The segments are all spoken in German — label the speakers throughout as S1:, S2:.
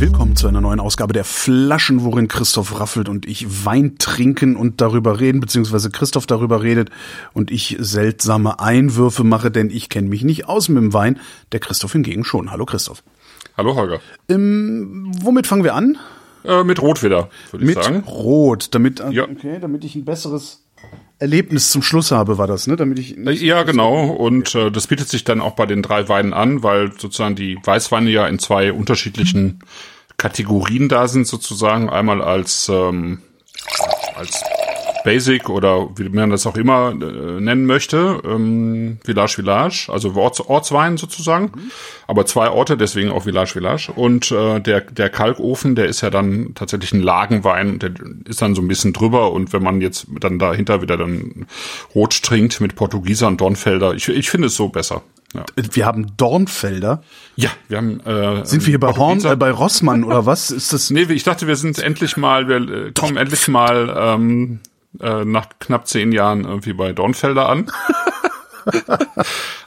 S1: Willkommen zu einer neuen Ausgabe der Flaschen, worin Christoph raffelt und ich Wein trinken und darüber reden, beziehungsweise Christoph darüber redet und ich seltsame Einwürfe mache, denn ich kenne mich nicht aus mit dem Wein, der Christoph hingegen schon. Hallo Christoph.
S2: Hallo Holger.
S1: Ähm, womit fangen wir an?
S2: Äh, mit Rot wieder, würde ich
S1: Mit
S2: sagen.
S1: Rot, damit,
S2: Ja.
S1: okay, damit ich ein besseres Erlebnis zum Schluss habe, war das, ne? Damit ich
S2: Ja, genau. Und äh, das bietet sich dann auch bei den drei Weinen an, weil sozusagen die Weißweine ja in zwei unterschiedlichen Kategorien da sind, sozusagen. Einmal als, ähm, als Basic oder wie man das auch immer äh, nennen möchte, ähm, Village Village, also Orts, Ortswein sozusagen. Aber zwei Orte, deswegen auch Village Village. Und äh, der, der Kalkofen, der ist ja dann tatsächlich ein Lagenwein, der ist dann so ein bisschen drüber. Und wenn man jetzt dann dahinter wieder dann Rot trinkt mit Portugieser und Dornfelder, ich, ich finde es so besser. Ja,
S1: wir haben Dornfelder.
S2: ja wir haben. Äh,
S1: Sind wir hier bei Horn, äh, bei Rossmann oder was? Ist das?
S2: Nee, ich dachte, wir sind endlich mal, wir äh, kommen endlich mal ähm, äh, nach knapp zehn Jahren irgendwie bei Dornfelder an.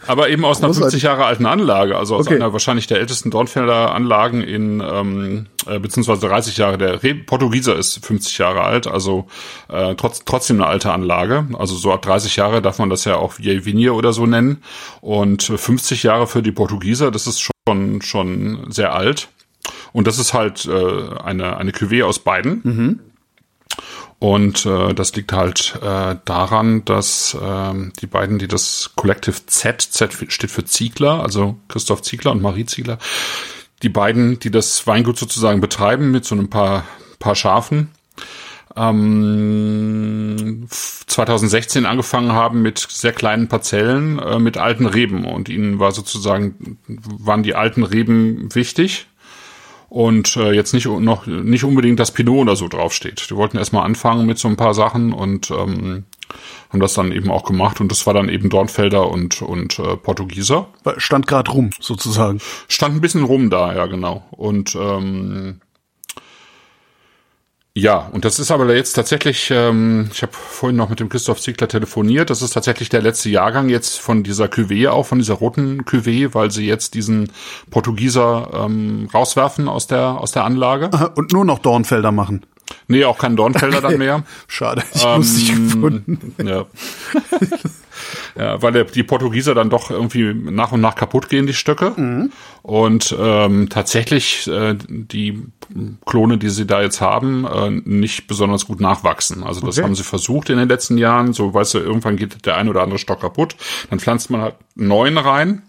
S2: Aber eben aus einer
S1: Großartig.
S2: 50 Jahre alten Anlage, also aus
S1: Okay.
S2: einer wahrscheinlich der ältesten Dornfelder Anlagen in, ähm, äh, beziehungsweise 30 Jahre. Der Re Portugieser ist 50 Jahre alt, also äh, trotz, trotzdem eine alte Anlage. Also so ab 30 Jahre darf man das ja auch Vinier oder so nennen. Und äh, 50 Jahre für die Portugieser, das ist schon, schon sehr alt. Und das ist halt äh, eine, eine Cuvée aus beiden. Und äh, das liegt halt äh, daran, dass ähm, die beiden, die das Collective Z, Z steht für Ziegler, also Christoph Ziegler und Marie Ziegler, die beiden, die das Weingut sozusagen betreiben mit so ein paar, paar Schafen, ähm, 2016 angefangen haben mit sehr kleinen Parzellen äh, mit alten Reben. Und ihnen war sozusagen waren die alten Reben wichtig und äh, jetzt nicht noch nicht unbedingt das Pinot oder so draufsteht. Die wollten erstmal anfangen mit so ein paar Sachen und ähm, haben das dann eben auch gemacht und das war dann eben Dornfelder und und äh, Portugieser.
S1: Stand gerade rum, sozusagen.
S2: Stand ein bisschen rum da, ja genau. Und ähm, ja, und das ist aber jetzt tatsächlich, ähm, ich habe vorhin noch mit dem Christoph Ziegler telefoniert, das ist tatsächlich der letzte Jahrgang jetzt von dieser Cuvée, auch von dieser roten Cuvée, weil sie jetzt diesen Portugieser ähm, rauswerfen aus der, aus der Anlage.
S1: Und nur noch Dornfelder machen.
S2: Nee, auch kein Dornfelder dann mehr.
S1: Schade, ich
S2: Ähm,
S1: lustig gefunden.
S2: Ja. ja, weil der, die Portugieser dann doch irgendwie nach und nach kaputt gehen, die Stöcke.
S1: Mhm.
S2: Und ähm, tatsächlich äh, die Klone, die sie da jetzt haben, äh, nicht besonders gut nachwachsen. Also das
S1: Okay.
S2: haben sie versucht in den letzten Jahren. So, weißt du, irgendwann geht der ein oder andere Stock kaputt. Dann pflanzt man halt neuen rein.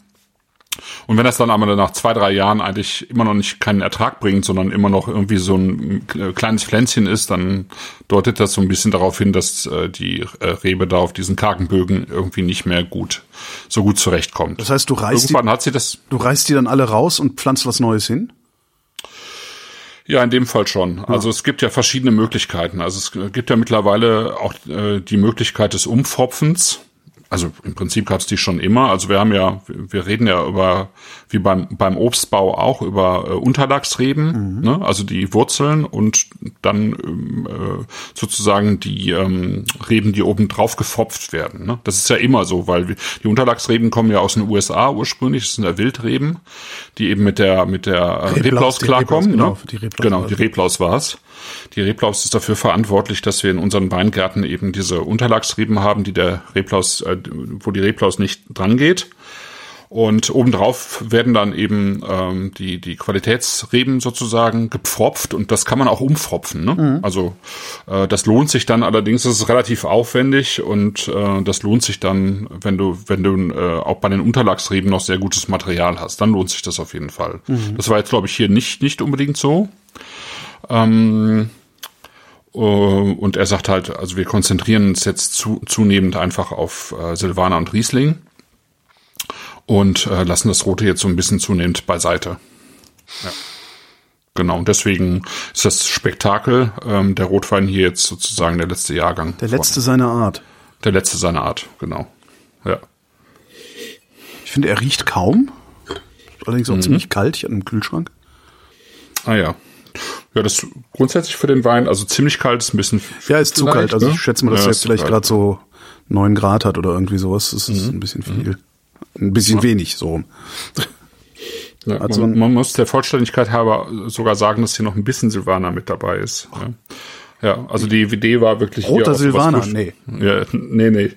S2: Und wenn das dann aber nach zwei, drei Jahren eigentlich immer noch nicht keinen Ertrag bringt, sondern immer noch irgendwie so ein kleines Pflänzchen ist, dann deutet das so ein bisschen darauf hin, dass äh, die äh, Rebe da auf diesen kargen Bögen irgendwie nicht mehr gut, so gut zurechtkommt.
S1: Das heißt, du reißt, die,
S2: Irgendwann hat sie das,
S1: du reißt die dann alle raus und pflanzt was Neues hin?
S2: ja, in dem Fall schon. Also es gibt ja verschiedene Möglichkeiten. Also es gibt ja mittlerweile auch äh, die Möglichkeit des Umfropfens. Also im Prinzip gab es die schon immer. Also wir haben ja, wir reden ja über, wie beim, beim Obstbau auch, über äh, Unterlagsreben, ne? also die Wurzeln und dann ähm, äh, sozusagen die ähm, Reben, die oben drauf gefropft werden. Ne? Das ist ja immer so, weil die Unterlagsreben kommen ja aus den USA ursprünglich, das sind ja Wildreben, die eben mit der mit der äh,
S1: Reblaus,
S2: Reblaus klarkommen.
S1: Reblaus, genau,
S2: ne?
S1: die Reblaus
S2: genau,
S1: war's.
S2: die Reblaus war's. Die Reblaus ist dafür verantwortlich, dass wir in unseren Weingärten eben diese Unterlagsreben haben, die der Reblaus, äh, wo die Reblaus nicht dran geht. Und obendrauf werden dann eben ähm, die, die Qualitätsreben sozusagen gepfropft und das kann man auch umfropfen. Ne? Also äh, das lohnt sich dann allerdings, das ist relativ aufwendig und äh, das lohnt sich dann, wenn du, wenn du äh, auch bei den Unterlagsreben noch sehr gutes Material hast, dann lohnt sich das auf jeden Fall. Das war jetzt, glaube ich, hier nicht, nicht unbedingt so. Ähm, äh, und er sagt halt, also wir konzentrieren uns jetzt zu, zunehmend einfach auf äh, Silvaner und Riesling und äh, lassen das Rote jetzt so ein bisschen zunehmend beiseite. Ja. Genau, und deswegen ist das Spektakel, ähm, der Rotwein hier jetzt sozusagen der letzte Jahrgang.
S1: Der letzte seiner Art.
S2: Der letzte seiner Art, genau. Ja.
S1: Ich finde, er riecht kaum. Allerdings auch ziemlich kalt. Ich hatte im Kühlschrank.
S2: Ah ja. Ja, das grundsätzlich für den Wein, also ziemlich kalt ist ein bisschen.
S1: Ja, ist zu kalt. Also
S2: ne?
S1: ich schätze mal, dass
S2: Ja,
S1: er vielleicht gerade so neun Grad hat oder irgendwie sowas. Das ist ein bisschen viel. Ein bisschen wenig, so rum.
S2: Ja,
S1: hat so
S2: man, man muss der Vollständigkeit halber sogar sagen, dass hier noch ein bisschen Silvaner mit dabei ist. Ja, ja also die Idee war wirklich
S1: Roter Silvaner? Nee.
S2: Ja, nee, nee.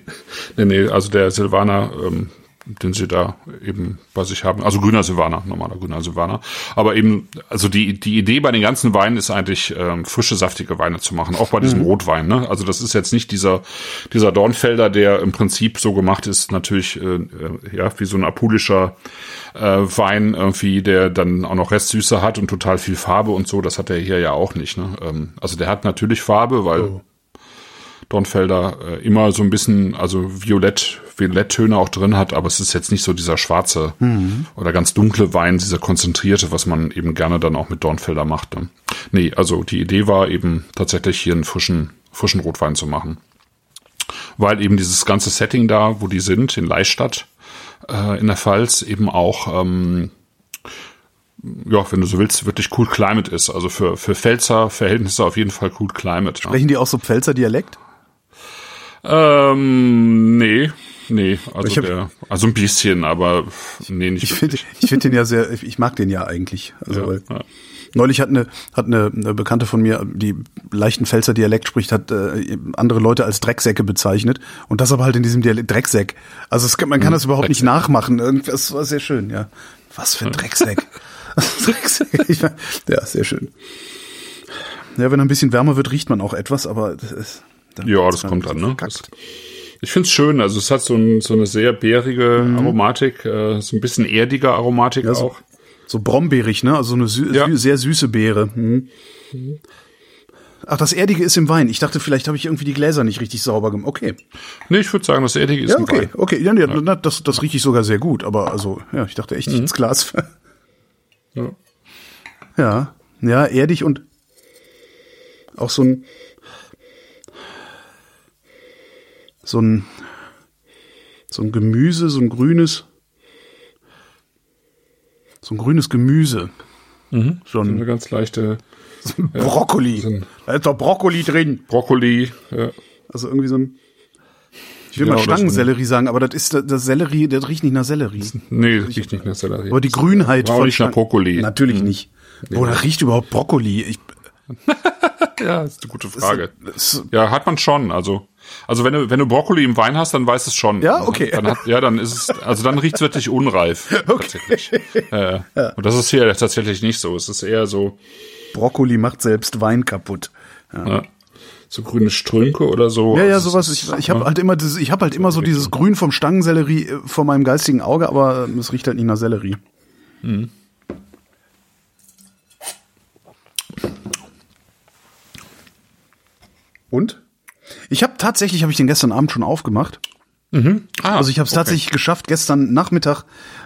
S2: Nee, nee, also der Silvaner, ähm, den sie da eben bei sich haben. Also grüner Silvaner, normaler grüner Silvaner. Aber eben, also die, die Idee bei den ganzen Weinen ist eigentlich, ähm, frische, saftige Weine zu machen. Auch bei diesem Rotwein, ne? Also das ist jetzt nicht dieser, dieser Dornfelder, der im Prinzip so gemacht ist, natürlich, äh, äh, ja, wie so ein apulischer äh, Wein irgendwie, der dann auch noch Restsüße hat und total viel Farbe und so. Das hat er hier ja auch nicht, ne? Ähm, also der hat natürlich Farbe, weil Dornfelder äh, immer so ein bisschen, also Violett, Violetttöne auch drin hat, aber es ist jetzt nicht so dieser schwarze oder ganz dunkle Wein, dieser konzentrierte, was man eben gerne dann auch mit Dornfelder macht. Ne? Nee, also die Idee war eben tatsächlich hier einen frischen, frischen Rotwein zu machen. Weil eben dieses ganze Setting da, wo die sind, in Leistadt, äh, in der Pfalz, eben auch, ähm, ja, wenn du so willst, wirklich cool Climate ist. Also für, für Pfälzer Verhältnisse auf jeden Fall cool Climate. ne?
S1: Sprechen die auch so Pfälzer Dialekt?
S2: Ähm, nee, nee, also
S1: hab-
S2: der, also ein bisschen, aber nee, nicht
S1: Ich finde ich find den ja sehr, ich mag den ja eigentlich. Also,
S2: Ja,
S1: weil
S2: ja.
S1: Neulich hat eine, hat eine, eine Bekannte von mir, die leichten Pfälzer Dialekt spricht, hat äh, andere Leute als Drecksäcke bezeichnet. Und das aber halt in diesem Dialekt Drecksäck. Also es, man kann das überhaupt nicht nachmachen. Irgendwas war sehr schön, ja. Was für ein Drecksäck. Drecksäck. Ich mein, ja, sehr schön. Ja, wenn er ein bisschen wärmer wird, riecht man auch etwas, aber das ist, dann
S2: Ja, das kommt
S1: so
S2: dann, ne? Das, ich find's schön, also es hat so, ein, so eine sehr bärige
S1: Mhm.
S2: Aromatik, äh, so ein bisschen erdige Aromatik
S1: Ja, so,
S2: auch.
S1: so brombeerig, ne? Also so eine sü
S2: Ja.
S1: sü sehr süße Beere. Mhm. Ach, das Erdige ist im Wein. Ich dachte, vielleicht habe ich irgendwie die Gläser nicht richtig sauber gemacht. Okay.
S2: Nee, ich würde sagen, das erdige ist
S1: Ja, okay,
S2: Wein.
S1: okay. Ja, ja, na, das, das rieche ich sogar sehr gut. Aber also, ja, ich dachte echt ins Glas.
S2: Ja.
S1: ja, ja, erdig und auch so ein so ein so ein Gemüse, so ein grünes so ein grünes Gemüse. So ein
S2: Eine ganz leichte
S1: Brokkoli.
S2: so ein-
S1: Da ist doch Brokkoli drin.
S2: Brokkoli. Ja.
S1: Also irgendwie so ein ich will
S2: Ja,
S1: mal
S2: so ein-
S1: Stangensellerie sagen, aber das ist das Sellerie, das riecht nicht nach Sellerie.
S2: Nee, das riecht nicht nach Sellerie.
S1: Aber die Grünheit
S2: War
S1: von
S2: nicht nach Brokkoli.
S1: Natürlich nicht. Oder riecht überhaupt Brokkoli? Ich,
S2: Ja, ist eine gute Frage. Ja, hat man schon. Also, also wenn du wenn du Brokkoli im Wein hast, dann weiß es schon.
S1: Ja, okay.
S2: Dann hat, ja, dann ist es, also dann riecht's wirklich unreif. Tatsächlich. Äh, Und das ist hier tatsächlich nicht so. Es ist eher so,
S1: Brokkoli macht selbst Wein kaputt.
S2: ja, so grüne Strünke oder so.
S1: Ja, ja,
S2: Also
S1: sowas. Ich, ich habe halt immer, das, ich habe halt immer so dieses Grün vom Stangensellerie äh, vor meinem geistigen Auge, aber es riecht halt nicht nach Sellerie. Und? Ich habe tatsächlich, habe ich den gestern Abend schon aufgemacht.
S2: Ah,
S1: Also ich habe es
S2: okay.
S1: tatsächlich geschafft, gestern Nachmittag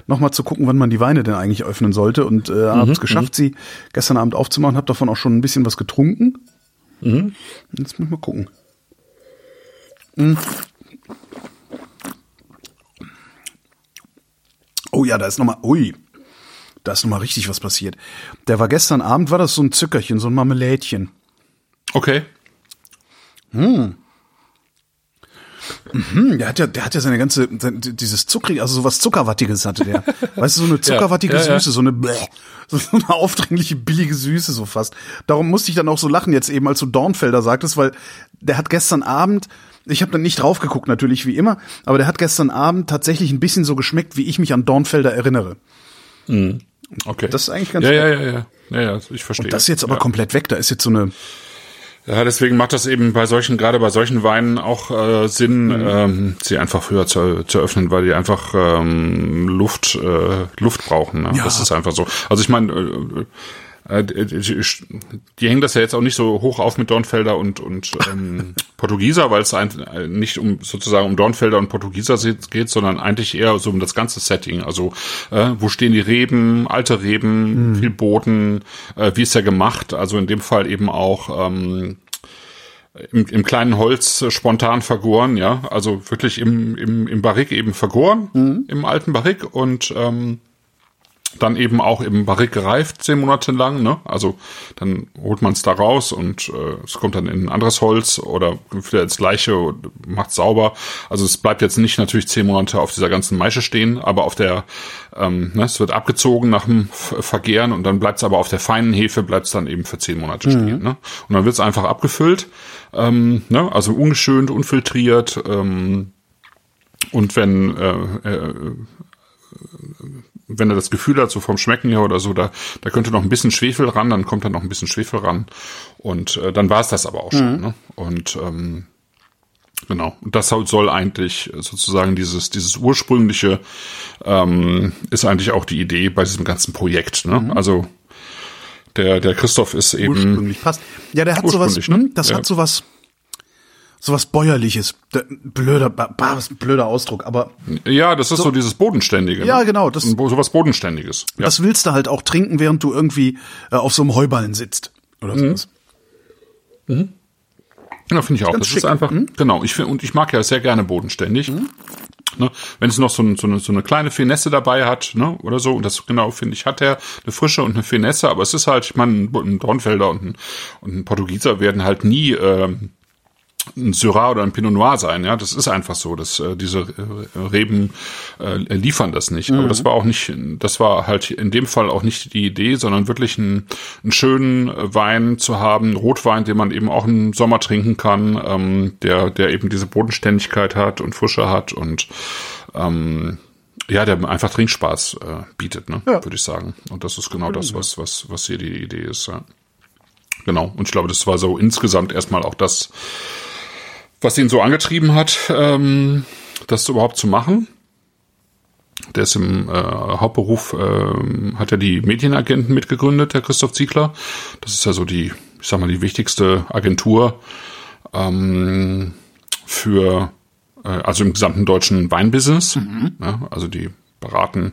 S1: nochmal zu gucken, wann man die Weine denn eigentlich öffnen sollte und äh, habe
S2: Mhm,
S1: es geschafft, sie gestern Abend aufzumachen, habe davon auch schon ein bisschen was getrunken.
S2: Mhm.
S1: Jetzt muss ich mal gucken. Mm. Oh ja, da ist nochmal, ui, da ist nochmal richtig was passiert. Der war gestern Abend, war das so ein Zückerchen, so ein Marmelädchen.
S2: Okay.
S1: Hm, der hat ja, der hat ja seine ganze, sein- dieses zuckrige, also sowas Zuckerwattiges hatte der. Weißt du, so eine zuckerwattige
S2: ja, ja.
S1: Süße, so eine, bläh, so eine aufdringliche, billige Süße so fast. Darum musste ich dann auch so lachen jetzt eben, als du Dornfelder sagtest, weil der hat gestern Abend, ich habe dann nicht drauf geguckt natürlich wie immer, aber der hat gestern Abend tatsächlich ein bisschen so geschmeckt, wie ich mich an Dornfelder erinnere.
S2: Okay.
S1: Das ist eigentlich ganz
S2: ja,
S1: gut.
S2: ja, ja, ja, ja, ja, ich verstehe.
S1: Das ist jetzt aber komplett weg. Da ist jetzt so eine,
S2: Ja, deswegen macht das eben bei solchen, gerade bei solchen Weinen auch äh, Sinn,
S1: Mhm.
S2: ähm, sie einfach früher zu, zu öffnen, weil die einfach ähm, Luft, äh, Luft brauchen. Ne?
S1: Ja.
S2: Das ist einfach so. Also ich meine, äh, die, die, hängen das ja jetzt auch nicht so hoch auf mit Dornfelder und, und ähm, Portugieser, weil es äh, nicht um sozusagen um Dornfelder und Portugieser se- geht, sondern eigentlich eher so um das ganze Setting. Also äh, wo stehen die Reben, alte Reben, viel Boden, äh, wie ist der gemacht? Also in dem Fall eben auch ähm, im, im kleinen Holz äh, spontan vergoren, ja, also wirklich im, im, im Barrik eben vergoren, mhm. im alten Barrik und ähm, dann eben auch im Barrik gereift, zehn Monate lang. Ne? Also dann holt man es da raus und äh, es kommt dann in ein anderes Holz oder wieder ins gleiche und macht sauber. Also es bleibt jetzt nicht natürlich zehn Monate auf dieser ganzen Maische stehen, aber auf der, ähm, ne, es wird abgezogen nach dem Vergehren und dann bleibt es aber auf der feinen Hefe, bleibt es dann eben für zehn Monate mhm. stehen. Ne? Und dann wird es einfach abgefüllt, ähm, ne? also ungeschönt, unfiltriert. Ähm, und wenn äh, äh, wenn er das Gefühl hat, so vom Schmecken her oder so, da, da könnte noch ein bisschen Schwefel ran, dann kommt da noch ein bisschen Schwefel ran. Und äh, dann war es das aber auch schon. Mhm. Ne? Und ähm, genau, und das soll eigentlich sozusagen dieses, dieses ursprüngliche ähm, ist eigentlich auch die Idee bei diesem ganzen Projekt. Ne? Mhm. Also der, der Christoph ist eben.
S1: Ursprünglich passt. Ja, der hat sowas, ne? Das ja. hat sowas sowas bäuerliches. Blöder, blöder Ausdruck, aber.
S2: Ja, das ist so, so dieses Bodenständige.
S1: Ja, ne? genau. Das,
S2: sowas Bodenständiges.
S1: Ja. Das willst du halt auch trinken, während du irgendwie äh, auf so einem Heuballen sitzt. Oder mhm. sowas.
S2: Mhm. Ja, finde ich auch. Das schick. ist einfach, mhm. genau. Ich finde, und ich mag ja sehr gerne bodenständig. Mhm. Ne, wenn es noch so, ein, so, eine, so eine kleine Finesse dabei hat, ne, oder so, und das genau finde ich, hat er eine Frische und eine Finesse, aber es ist halt, ich meine, ein Dornfelder und ein, und ein Portugieser werden halt nie ähm, ein Syrah oder ein Pinot Noir sein, ja, das ist einfach so, dass äh, diese äh, Reben äh, liefern das nicht. Mhm. Aber das war auch nicht, das war halt in dem Fall auch nicht die Idee, sondern wirklich einen, einen schönen Wein zu haben, Rotwein, den man eben auch im Sommer trinken kann, ähm, der, der eben diese Bodenständigkeit hat und Frische hat und ähm, ja, der einfach Trinkspaß äh, bietet, ne, ja. würde ich sagen. Und das ist genau das, was, was, was hier die Idee ist. Ja. Genau. Und ich glaube, das war so insgesamt erstmal auch das, was ihn so angetrieben hat, ähm, das überhaupt zu machen. Der ist im äh, Hauptberuf, äh, hat er die Medienagenten mitgegründet, der Christoph Ziegler. Das ist ja so die, ich sag mal, die wichtigste Agentur ähm, für, äh, also im gesamten deutschen Weinbusiness. Mhm. Ja, also die beraten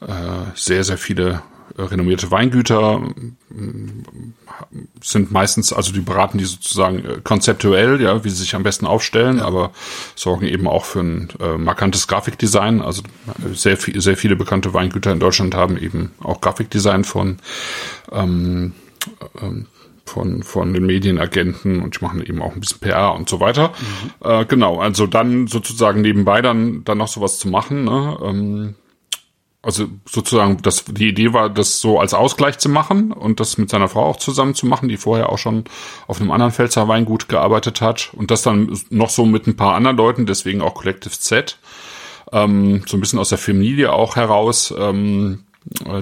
S2: äh, sehr, sehr viele renommierte Weingüter sind meistens, also die beraten die sozusagen äh, konzeptuell, ja, wie sie sich am besten aufstellen, ja. aber sorgen eben auch für ein äh, markantes Grafikdesign. Also äh, sehr, viel, sehr viele bekannte Weingüter in Deutschland haben eben auch Grafikdesign von ähm, ähm, von, von den Medienagenten und die machen eben auch ein bisschen PR und so weiter. Mhm. Äh, genau, also dann sozusagen nebenbei dann, dann noch sowas zu machen, ne? Ähm, also sozusagen, das, die Idee war, das so als Ausgleich zu machen und das mit seiner Frau auch zusammen zu machen, die vorher auch schon auf einem anderen Pfälzer Weingut gearbeitet hat. Und das dann noch so mit ein paar anderen Leuten, deswegen auch Collective Z, ähm, so ein bisschen aus der Familie auch heraus, ähm,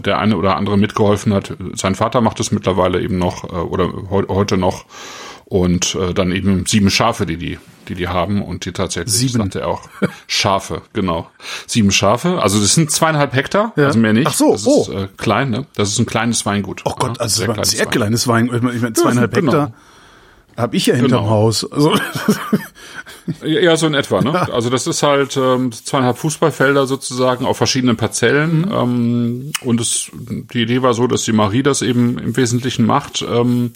S2: der eine oder andere mitgeholfen hat. Sein Vater macht es mittlerweile eben noch äh, oder he heute noch und äh, dann eben sieben Schafe, die die die die haben und die tatsächlich,
S1: Sieben.
S2: sagte er auch, Schafe, genau. Sieben Schafe, also das sind zweieinhalb Hektar, ja. also mehr nicht.
S1: Ach so,
S2: das
S1: oh.
S2: ist äh, klein, ne? Das ist ein kleines Weingut.
S1: Oh Gott, also sehr, ein sehr kleines Weingut. Ich meine, zweieinhalb ja, genau. Hektar habe ich ja hinterm genau. Haus. Also.
S2: Ja, so in etwa, ne? Ja. Also das ist halt ähm, zweieinhalb Fußballfelder sozusagen auf verschiedenen Parzellen. Mhm. Ähm, und es, die Idee war so, dass die Marie das eben im Wesentlichen macht. Ähm,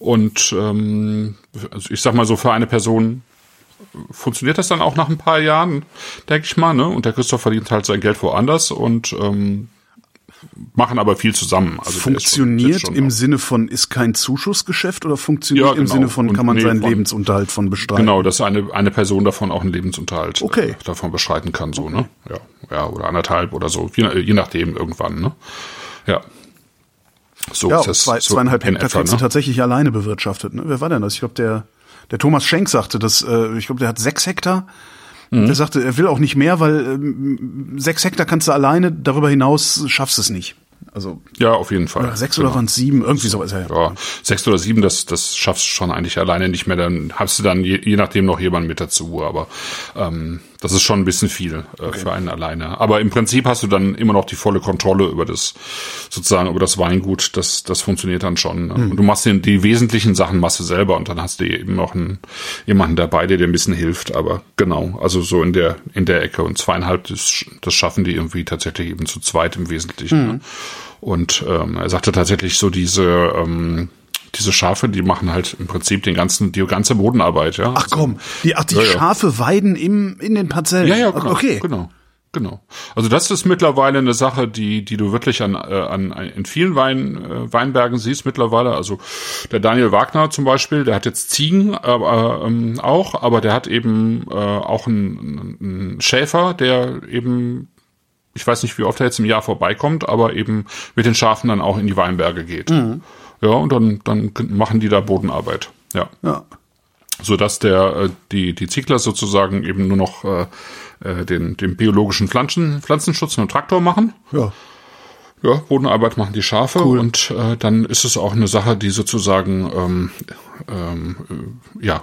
S2: und ähm, also ich sag mal so, für eine Person funktioniert das dann auch nach ein paar Jahren, denke ich mal. Ne? Und der Christoph verdient halt sein Geld woanders und ähm, machen aber viel zusammen.
S1: Also funktioniert schon, im Sinne von ist kein Zuschussgeschäft oder funktioniert ja, genau. im Sinne von kann man nee, seinen von, Lebensunterhalt von bestreiten?
S2: Genau, dass eine eine Person davon auch einen Lebensunterhalt
S1: okay.
S2: äh, davon bestreiten kann so ne ja ja oder anderthalb oder so je, je nachdem irgendwann ne ja
S1: so ja, das, zwei, so zweieinhalb Hektar etwa, kriegst ne? du tatsächlich alleine bewirtschaftet. Ne? Wer war denn das? Ich glaube, der, der Thomas Schenk sagte, dass, äh, ich glaube, der hat sechs Hektar. Mhm. Der sagte, er will auch nicht mehr, weil ähm, sechs Hektar kannst du alleine, darüber hinaus schaffst du es nicht. Also
S2: ja, auf jeden Fall.
S1: Oder sechs genau. oder waren es sieben, irgendwie so ist.
S2: Ja. ja, sechs oder sieben, das das schaffst du schon eigentlich alleine nicht mehr. Dann hast du dann je, je nachdem noch jemanden mit dazu, aber ähm, das ist schon ein bisschen viel äh, okay. für einen alleine. Aber im Prinzip hast du dann immer noch die volle Kontrolle über das sozusagen über das Weingut. Das das funktioniert dann schon. Ne? Mhm. Und du machst den, die wesentlichen Sachen machst du selber und dann hast du eben noch einen, jemanden dabei, der dir ein bisschen hilft. Aber genau, also so in der in der Ecke und zweieinhalb, das, das schaffen die irgendwie tatsächlich eben zu zweit im Wesentlichen. Mhm. Ne? Und ähm, er sagte tatsächlich so diese, ähm, diese Schafe, die machen halt im Prinzip den ganzen, die ganze Bodenarbeit, ja.
S1: Ach komm, die, ach, die
S2: Ja, ja.
S1: Schafe weiden im, in den Parzellen.
S2: Ja, ja, genau.
S1: Okay.
S2: Genau. Genau. Also das ist mittlerweile eine Sache, die, die du wirklich an, äh, an in vielen Wein, äh, Weinbergen siehst mittlerweile. Also der Daniel Wagner zum Beispiel, der hat jetzt Ziegen aber, ähm, auch, aber der hat eben äh, auch einen, einen Schäfer, der eben, ich weiß nicht, wie oft er jetzt im Jahr vorbeikommt, aber eben mit den Schafen dann auch in die Weinberge geht. Ja, und dann, dann machen die da Bodenarbeit. Ja
S1: Ja.
S2: so dass der äh, die die Ziegler sozusagen eben nur noch äh, äh, den den biologischen Pflanzen Pflanzenschutz mit dem Traktor machen.
S1: Ja.
S2: Ja, Bodenarbeit machen die Schafe
S1: Cool.
S2: und äh, dann ist es auch eine Sache, die sozusagen ähm, ähm, äh, ja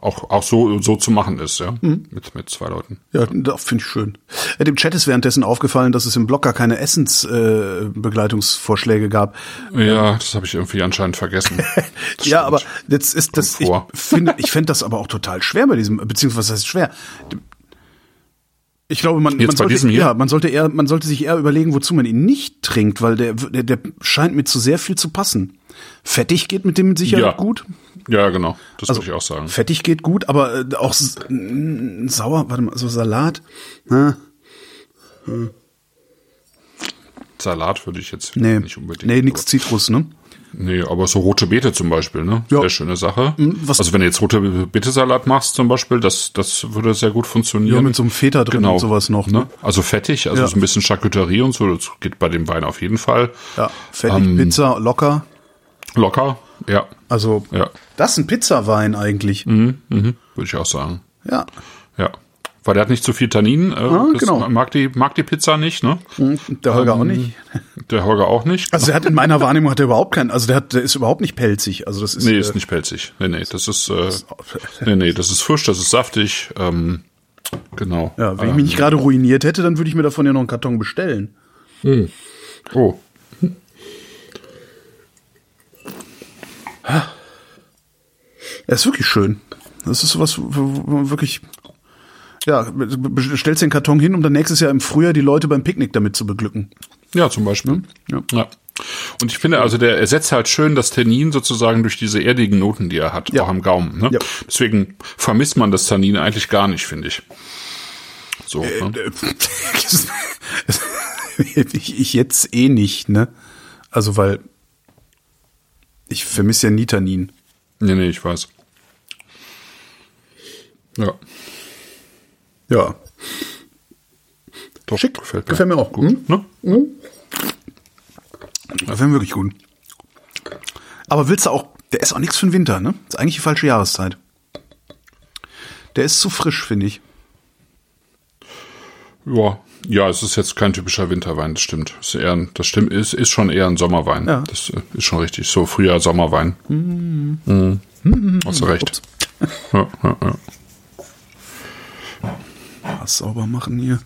S2: auch auch so so zu machen ist, ja,
S1: Mhm.
S2: mit mit zwei Leuten.
S1: Ja, das finde ich schön. Äh, Dem Chat ist währenddessen aufgefallen, dass es im Blog gar keine Essensbegleitungsvorschläge äh, gab.
S2: Ja, das habe ich irgendwie anscheinend vergessen. Das
S1: Ja, aber jetzt ist das, ich finde, ich fände das aber auch total schwer bei diesem, beziehungsweise heißt schwer? Ich glaube, man,
S2: Jetzt
S1: man sollte, ja, man sollte eher, man sollte sich eher überlegen, wozu man ihn nicht trinkt, weil der, der, der scheint mir zu sehr viel zu passen. Fettig geht mit dem mit Sicherheit
S2: Ja.
S1: gut.
S2: ja, genau, das
S1: Also
S2: würde ich auch sagen.
S1: Fettig geht gut, aber äh, auch sauer, warte mal, so Salat. Ne?
S2: Salat würde ich jetzt
S1: Nee,
S2: nicht unbedingt.
S1: nee, nix Zitrus, ne?
S2: Nee, aber so rote Beete zum Beispiel, ne?
S1: Ja.
S2: Sehr schöne Sache.
S1: was-
S2: also wenn du jetzt rote Beete-Salat machst zum Beispiel, das, das würde sehr gut funktionieren.
S1: Ja, mit so einem Feta drin
S2: genau.
S1: und sowas noch, ne?
S2: Also fettig, also
S1: Ja.
S2: so ein bisschen Charcuterie und so, das geht bei dem Wein auf jeden Fall.
S1: Ja, fettig,
S2: Ähm,
S1: Pizza, locker.
S2: Locker, ja.
S1: Also,
S2: Ja.
S1: das ist ein Pizzawein eigentlich.
S2: Mhm, mhm, würde ich auch sagen.
S1: Ja.
S2: Ja. Weil der hat nicht zu viel Tannin. Äh, das
S1: genau.
S2: mag, die, mag die Pizza nicht, ne?
S1: Der Holger auch nicht.
S2: Der Holger auch nicht.
S1: Also er hat in meiner Wahrnehmung hat er überhaupt keinen, also der hat, der ist überhaupt nicht pelzig. Also das ist,
S2: Nee,
S1: äh,
S2: ist nicht pelzig. Nee, nee, das ist, äh, nee, nee, das ist frisch, das ist saftig. Ähm, genau.
S1: ja, wenn ich mich nicht gerade ruiniert hätte, dann würde ich mir davon ja noch einen Karton bestellen.
S2: Oh.
S1: Er ist wirklich schön. Das ist sowas, wo- man wirklich, ja, stellst den Karton hin, um dann nächstes Jahr im Frühjahr die Leute beim Picknick damit zu beglücken.
S2: Ja, zum Beispiel.
S1: Ja.
S2: ja. Und ich finde, also der ersetzt halt schön das Tannin sozusagen durch diese erdigen Noten, die er hat,
S1: Ja.
S2: auch am Gaumen. Ne?
S1: Ja.
S2: Deswegen vermisst man das Tannin eigentlich gar nicht, finde ich. So. ne?
S1: ich, ich jetzt eh nicht, ne? Also weil ich vermisse ja nie Tannin.
S2: Nee, nee, ich weiß. Ja,
S1: Ja.
S2: doch,
S1: Schick.
S2: gefällt mir.
S1: Gefällt mir auch.
S2: Gut, ne?
S1: Das wäre wirklich gut. Aber willst du auch, der ist auch nichts für den Winter, ne? ist eigentlich die falsche Jahreszeit. Der ist zu frisch, finde ich.
S2: Ja, ja, es ist jetzt kein typischer Winterwein, das stimmt. Ist eher, ein- das stimmt, ist, ist schon eher ein Sommerwein.
S1: Ja.
S2: Das äh, ist schon richtig. So Frühjahr, Sommerwein. Mhm. Hast du recht. Ja, ja, ja.
S1: Was sauber machen hier.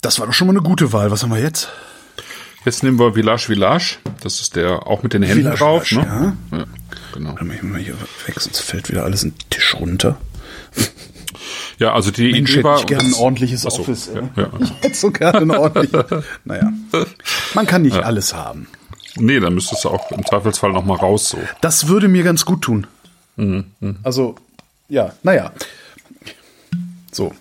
S1: Das war doch schon mal eine gute Wahl. Was haben wir jetzt?
S2: Jetzt nehmen wir Village Village. Das ist der auch mit den Händen
S1: Village
S2: drauf.
S1: Village,
S2: ne? ja. genau.
S1: Warte mal, ich mal hier weg, sonst fällt wieder alles in den Tisch runter.
S2: Ja, also die
S1: Mensch,
S2: Idee
S1: hätte
S2: war.
S1: ich gerne ein ordentliches
S2: Ach so,
S1: Office.
S2: Ja, ja.
S1: Ich hätte so gerne ein ordentliches. naja, man kann nicht alles haben.
S2: Nee, dann müsstest du auch im Zweifelsfall noch mal raus so.
S1: Das würde mir ganz gut tun. Also, ja, naja. So.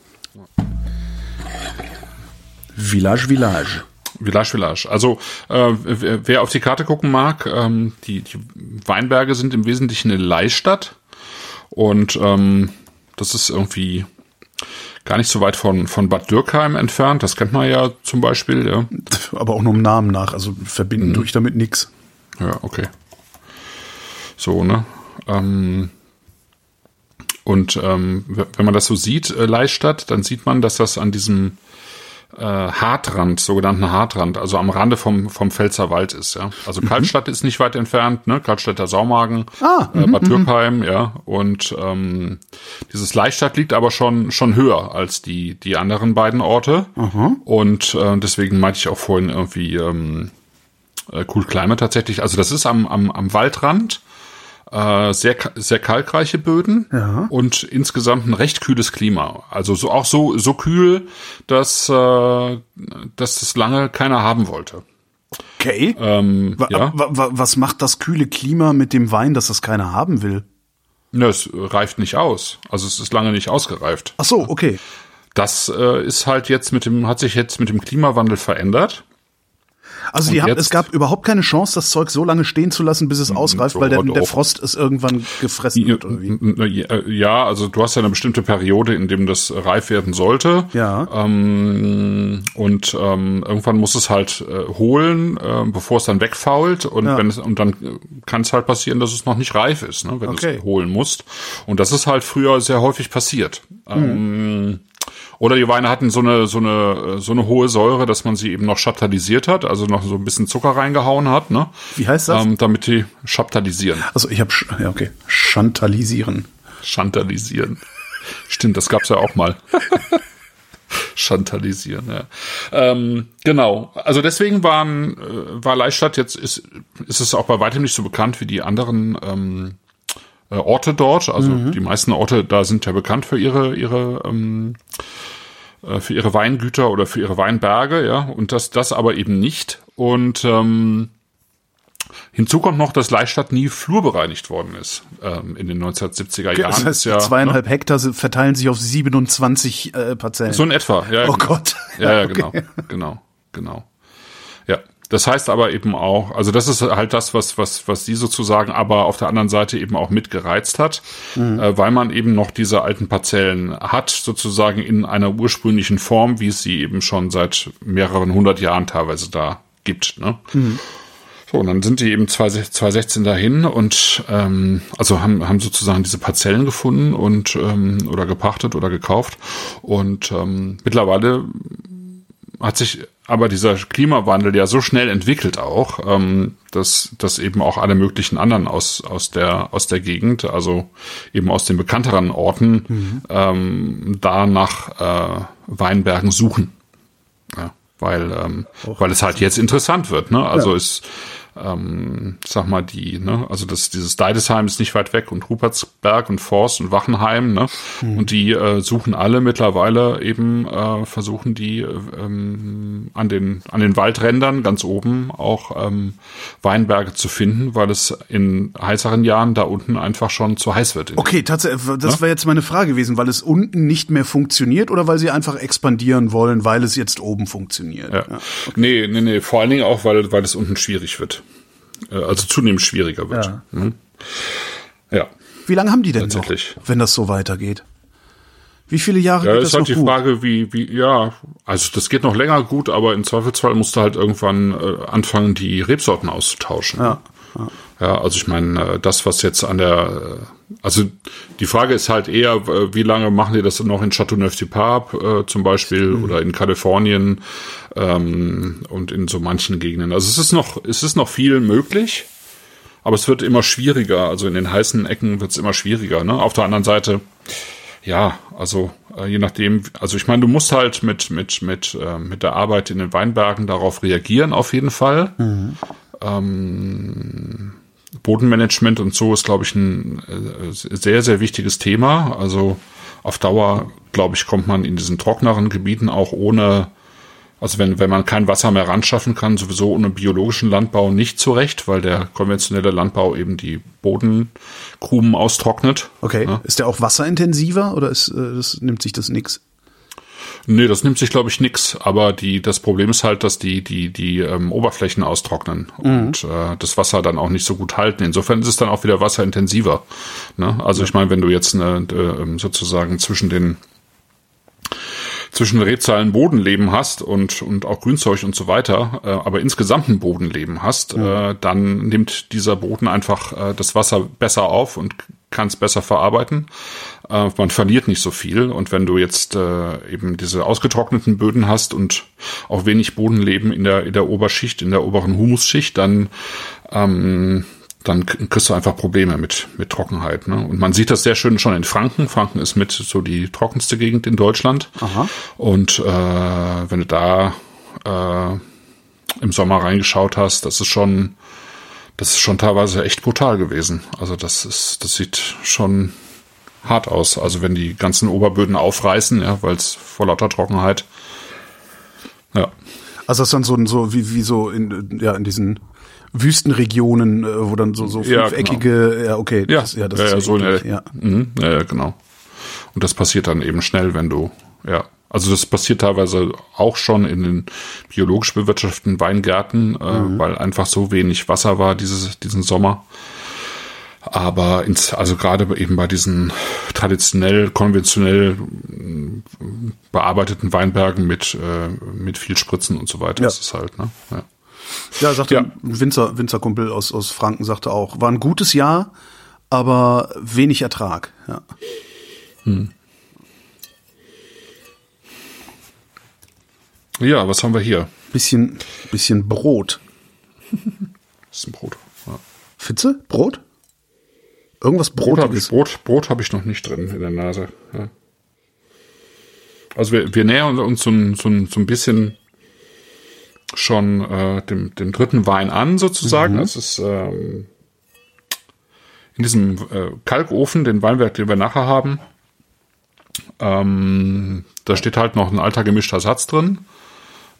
S1: Village, Village.
S2: Village Village. Also äh, wer wer auf die Karte gucken mag, ähm, die, die Weinberge sind im Wesentlichen eine Leihstadt und ähm, das ist irgendwie gar nicht so weit von von Bad Dürkheim entfernt. Das kennt man ja zum Beispiel. Ja,
S1: Aber auch nur im Namen nach. Also verbinden tue ich damit nix.
S2: ja okay. So ne. Ähm, und ähm, wenn man das so sieht, äh, Leihstadt, dann sieht man, dass das an diesem äh, Hartrand, sogenannten Hartrand, also am Rande vom, vom Pfälzer Wald ist, ja. Also Kaltstadt ist nicht weit entfernt, ne? Kaltstädter Saumagen,
S1: Ah,
S2: äh, Bad Dürkheim, ja. Und ähm, dieses Leichstadt liegt aber schon schon höher als die die anderen beiden Orte. Und äh, deswegen meinte ich auch vorhin irgendwie ähm, äh, Cool Climate tatsächlich. Also das ist am am, am Waldrand. Äh, sehr, sehr kalkreiche Böden
S1: Ja.
S2: und insgesamt ein recht kühles Klima. Also so auch so, so kühl, dass, äh, dass das lange keiner haben wollte.
S1: Okay.
S2: Ähm,
S1: Wa-
S2: ja,
S1: wa- wa- was macht das kühle Klima mit dem Wein, dass das keiner haben will?
S2: ne, es reift nicht aus. Also es ist lange nicht ausgereift.
S1: Ach so, okay.
S2: Das äh, ist halt jetzt mit dem, hat sich jetzt mit dem Klimawandel verändert.
S1: Also die haben, es gab überhaupt keine Chance, das Zeug so lange stehen zu lassen, bis es ausreift, weil der, der Frost es irgendwann gefressen wird, oder wie?
S2: Ja, also du hast ja eine bestimmte Periode, in dem das reif werden sollte.
S1: Ja.
S2: Ähm, und ähm, irgendwann muss es halt äh, holen, äh, bevor es dann wegfault. Und
S1: Ja.
S2: wenn es und dann kann es halt passieren, dass es noch nicht reif ist, ne, wenn
S1: Okay.
S2: du es holen musst. Und das ist halt früher sehr häufig passiert.
S1: Mhm.
S2: Ähm, oder die Weine hatten so eine, so eine, so eine hohe Säure, dass man sie eben noch chaptalisiert hat, also noch so ein bisschen Zucker reingehauen hat, ne?
S1: Wie heißt das?
S2: Ähm, damit die chaptalisieren.
S1: Also ich habe ja okay, chantalisieren.
S2: Chantalisieren. Stimmt, das gab's ja auch mal. Chantalisieren, ja. Ähm, genau. Also deswegen waren, äh, war Leistadt jetzt, ist, ist es auch bei weitem nicht so bekannt wie die anderen ähm, äh, Orte dort. Also die meisten Orte da sind ja bekannt für ihre, ihre ähm, äh, für ihre Weingüter oder für ihre Weinberge, ja, und das, das aber eben nicht. Und ähm, hinzu kommt noch, dass Leistadt nie flurbereinigt worden ist ähm, in den 1970er Jahren.
S1: Das heißt,
S2: ja,
S1: zweieinhalb Hektar sind- verteilen sich auf 27 äh, Parzellen.
S2: So in etwa, ja.
S1: Oh
S2: genau.
S1: Gott.
S2: Ja, ja,
S1: Okay.
S2: genau, genau, genau. Das heißt aber eben auch, also das ist halt das, was, was, was die sozusagen aber auf der anderen Seite eben auch mitgereizt hat,
S1: Mhm.
S2: äh, weil man eben noch diese alten Parzellen hat, sozusagen in einer ursprünglichen Form, wie es sie eben schon seit mehreren hundert Jahren teilweise da gibt, ne?
S1: Mhm.
S2: So, und dann sind die eben 2016 dahin und ähm, also haben, haben sozusagen diese Parzellen gefunden und ähm, oder gepachtet oder gekauft. Und ähm, mittlerweile hat sich aber dieser Klimawandel ja so schnell entwickelt auch, ähm, dass, dass eben auch alle möglichen anderen aus, aus, der, aus der Gegend, also eben aus den bekannteren Orten, ähm, da nach äh, Weinbergen suchen. Ja, weil, ähm, weil es halt jetzt interessant wird. Ne? Also es ähm, sag mal, die, ne, also das, dieses Deidesheim ist nicht weit weg und Rupertsberg und Forst und Wachenheim, ne? Und die äh, suchen alle mittlerweile eben, äh, versuchen die äh, ähm, an den, an den Waldrändern ganz oben auch ähm, Weinberge zu finden, weil es in heißeren Jahren da unten einfach schon zu heiß wird.
S1: Okay, tatsächlich, das wäre jetzt meine Frage gewesen, weil es unten nicht mehr funktioniert oder weil sie einfach expandieren wollen, weil es jetzt oben funktioniert.
S2: Ja. Nee, nee, nee, vor allen Dingen auch, weil, weil es unten schwierig wird. Äh, Also zunehmend schwieriger wird.
S1: Ja.
S2: Mhm. Ja.
S1: Wie lange haben die denn noch, wenn das so weitergeht? Wie viele Jahre
S2: Ja,
S1: geht
S2: ist
S1: das
S2: halt
S1: noch
S2: die
S1: gut?
S2: Frage, wie, wie, ja, also das geht noch länger gut, aber im Zweifelsfall musst du halt irgendwann äh, anfangen, die Rebsorten auszutauschen.
S1: Ja,
S2: Ja, also ich meine, äh, das, was jetzt an der, äh, also die Frage ist halt eher, äh, wie lange machen die das noch in Chateauneuf-du-Pape äh, zum Beispiel
S1: Mhm.
S2: oder in Kalifornien ähm, und in so manchen Gegenden. Also es ist noch, es ist noch viel möglich, aber es wird immer schwieriger. Also in den heißen Ecken wird es immer schwieriger. Ne? Auf der anderen Seite, ja, also äh, je nachdem, also ich meine, du musst halt mit mit mit äh, mit der Arbeit in den Weinbergen darauf reagieren auf jeden Fall. Ähm, Bodenmanagement und so ist, glaube ich, ein äh, sehr sehr wichtiges Thema. Also auf Dauer, glaube ich, kommt man in diesen trockeneren Gebieten auch ohne also wenn, wenn man kein Wasser mehr ranschaffen kann, sowieso ohne biologischen Landbau nicht zurecht, weil der konventionelle Landbau eben die Bodenkrumen austrocknet.
S1: Okay,
S2: Ja.
S1: ist der auch wasserintensiver oder ist, äh, das, nimmt sich das nix?
S2: Nee, das nimmt sich, glaube ich, nix. Aber die, das Problem ist halt, dass die, die, die ähm, Oberflächen austrocknen und äh, das Wasser dann auch nicht so gut halten. Insofern ist es dann auch wieder wasserintensiver. Ne? Also ich meine, wenn du jetzt eine, äh, sozusagen zwischen den zwischen Rebzahlen Bodenleben hast und, und auch Grünzeug und so weiter, äh, aber insgesamt ein Bodenleben hast, äh, dann nimmt dieser Boden einfach äh, das Wasser besser auf und kann es besser verarbeiten. Äh, man verliert nicht so viel. Und wenn du jetzt äh, eben diese ausgetrockneten Böden hast und auch wenig Bodenleben in der, in der Oberschicht, in der oberen Humusschicht, dann ähm, dann kriegst du einfach Probleme mit, mit Trockenheit. Ne? Und man sieht das sehr schön schon in Franken. Franken ist mit so die trockenste Gegend in Deutschland.
S1: Aha.
S2: Und äh, wenn du da äh, im Sommer reingeschaut hast, das ist schon, das ist schon teilweise echt brutal gewesen. Also das ist, das sieht schon hart aus. Also wenn die ganzen Oberböden aufreißen, ja, weil es vor lauter Trockenheit. Ja.
S1: Also das ist dann so, so wie, wie so in, ja, in diesen Wüstenregionen, äh, wo dann so, so
S2: Ja,
S1: fünfeckige,
S2: genau.
S1: ja, okay,
S2: Ja,
S1: das, ja, das
S2: ja,
S1: ist
S2: ja, so
S1: ja.
S2: Mhm, ja, ja, genau. Und das passiert dann eben schnell, wenn du, ja. Also das passiert teilweise auch schon in den biologisch bewirtschafteten Weingärten, äh,
S1: Mhm.
S2: weil einfach so wenig Wasser war dieses, diesen Sommer. Aber ins, also gerade eben bei diesen traditionell, konventionell mm, bearbeiteten Weinbergen mit, äh, mit viel Spritzen und so weiter
S1: Ja.
S2: ist es halt, ne? Ja.
S1: Ja, sagte
S2: Ja.
S1: ein Winzer, Winzerkumpel aus, aus Franken sagte auch, war ein gutes Jahr, aber wenig Ertrag. Ja.
S2: Ja, was haben wir hier?
S1: Bisschen, bisschen Brot.
S2: Ein Brot. Ja.
S1: Fitze? Brot? Irgendwas
S2: Brot habe ich. Brot, Brot habe ich noch nicht drin in der Nase. Ja. Also wir, wir nähern uns so ein, so ein, so ein bisschen schon äh, dem, dem dritten Wein an, sozusagen. Das ist ähm, in diesem äh, Kalkofen, den Weinberg, den wir nachher haben. Ähm, da steht halt noch ein alter gemischter Satz drin.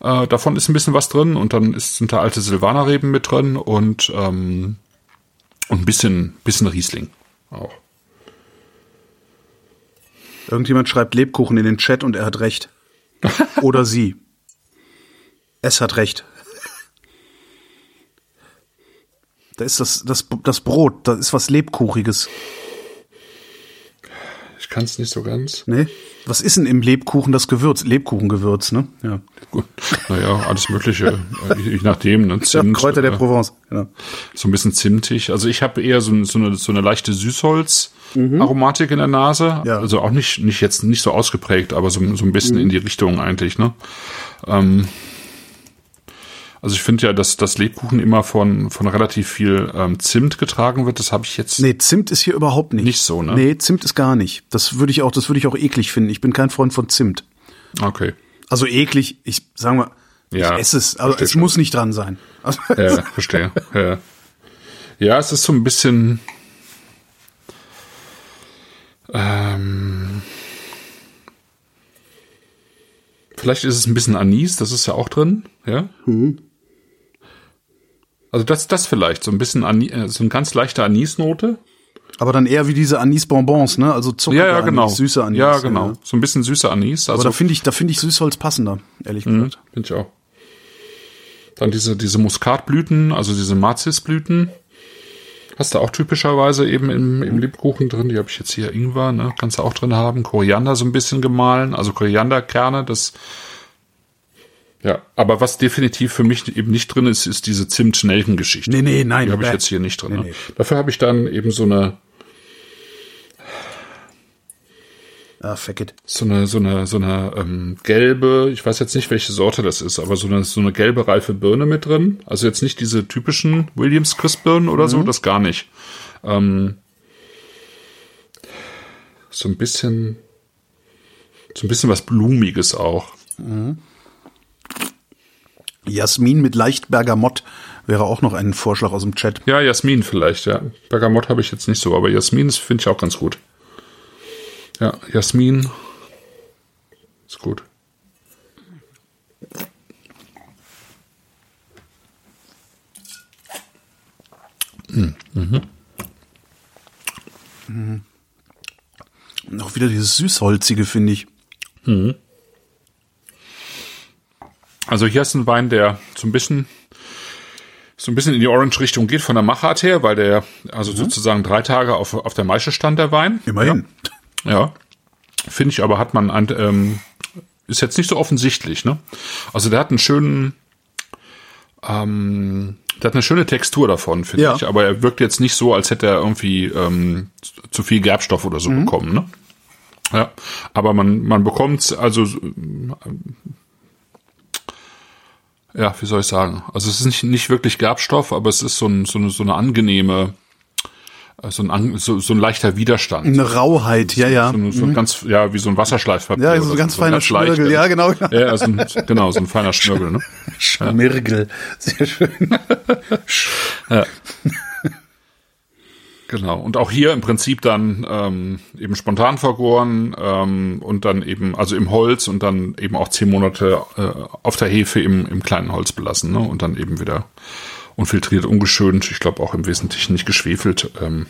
S2: Äh, davon ist ein bisschen was drin und dann ist, sind da alte Silvanerreben mit drin und, ähm, und ein bisschen, bisschen Riesling auch.
S1: Irgendjemand schreibt Lebkuchen in den Chat und er hat recht. Oder sie. Es hat recht. Da ist das, das, das Brot, da ist was Lebkuchiges.
S2: Ich kann es nicht so ganz.
S1: Ne? Was ist denn im Lebkuchen das Gewürz? Lebkuchengewürz, ne? Ja.
S2: Gut. Naja, alles Mögliche. äh, je nachdem. Ne?
S1: ja
S2: Zimt,
S1: Kräuter der Provence. Genau.
S2: So ein bisschen zimtig. Also ich habe eher so, so, eine, so eine leichte Süßholz-Aromatik in der Nase.
S1: Ja.
S2: Also auch nicht, nicht jetzt nicht so ausgeprägt, aber so, so ein bisschen in die Richtung eigentlich. Ne? Ähm, also ich finde ja, dass das Lebkuchen immer von, von relativ viel ähm, Zimt getragen wird. Das habe ich jetzt.
S1: Nee, Zimt ist hier überhaupt nicht.
S2: Nicht so, ne?
S1: Nee, Zimt ist gar nicht. Das würde ich auch, das würde ich auch eklig finden. Ich bin kein Freund von Zimt.
S2: Okay.
S1: Also eklig, ich sagen wir,
S2: Ja,
S1: ich esse es, aber
S2: versteh
S1: es
S2: schon.
S1: muss nicht dran sein. Also,
S2: Ja, verstehe. Ja. ja, es ist so ein bisschen. Ähm, vielleicht ist es ein bisschen Anis, das ist ja auch drin, ja. Also das, das vielleicht so ein bisschen Anis, äh, so eine ganz leichte Anisnote.
S1: aber dann eher wie diese Anis-Bonbons, ne? Also Zucker,
S2: Ja, ja, genau.
S1: Anis, süße Anis.
S2: Ja, genau. So ein bisschen süßer Anis.
S1: Aber
S2: Also
S1: da finde ich, da finde ich Süßholz passender, ehrlich
S2: Mhm,
S1: gesagt.
S2: Finde ich auch. Dann diese, diese Muskatblüten, also diese Mazisblüten. Hast du auch typischerweise eben im, im Lebkuchen drin. Die habe ich jetzt hier Ingwer, ne? Kannst du auch drin haben. Koriander so ein bisschen gemahlen, also Korianderkerne, das. Ja, aber was definitiv für mich eben nicht drin ist, ist diese Zimt-Nelken-Geschichte.
S1: Nee, nee, nein.
S2: Die habe ich jetzt hier nicht drin.
S1: Nee,
S2: ne?
S1: nee.
S2: Dafür habe ich dann eben so eine,
S1: Ah, fuck it.
S2: so eine, so eine, so eine ähm, gelbe, ich weiß jetzt nicht, welche Sorte das ist, aber so eine, so eine gelbe reife Birne mit drin. Also jetzt nicht diese typischen Williams Christbirnen oder so, das gar nicht. Ähm, so ein bisschen, so ein bisschen was Blumiges auch.
S1: Jasmin mit leicht Bergamott wäre auch noch ein Vorschlag aus dem Chat.
S2: Ja, Jasmin vielleicht, ja. Bergamott habe ich jetzt nicht so, aber Jasmin finde ich auch ganz gut. Ja, Jasmin ist gut.
S1: Auch wieder dieses Süßholzige, finde ich.
S2: Also hier ist ein Wein, der so ein bisschen so ein bisschen in die Orange-Richtung geht von der Machart her, weil der also sozusagen drei Tage auf, auf der Maische stand, der Wein.
S1: Immerhin.
S2: Ja. Finde ich, aber hat man an, ähm, ist jetzt nicht so offensichtlich, ne? Also der hat einen schönen, ähm, der hat eine schöne Textur davon, finde
S1: Ja.
S2: ich, aber er wirkt jetzt nicht so, als hätte er irgendwie ähm, zu- viel Gerbstoff oder so bekommen, ne? Ja, aber man, man bekommt also ja, wie soll ich sagen? Also es ist nicht, nicht wirklich Gerbstoff, aber es ist so, ein, so, eine, so eine angenehme so ein, so, so ein leichter Widerstand.
S1: Eine Rauheit, ja, ja.
S2: So, ein- so ein ganz, ja, wie so ein Wasserschleifpapier.
S1: Ja, so ein ganz
S2: so
S1: feiner
S2: leicht,
S1: Schnörgel, ja, genau.
S2: Ja, so ein, genau, so ein feiner Schnörgel, ne?
S1: Schmirgel. Sehr schön.
S2: Genau. Und auch hier im Prinzip dann ähm, eben spontan vergoren ähm, und dann eben, also im Holz und dann eben auch zehn Monate äh, auf der Hefe im, im kleinen Holz belassen, ne? Und dann eben wieder unfiltriert, ungeschönt, ich glaube auch im Wesentlichen nicht geschwefelt. Ähm,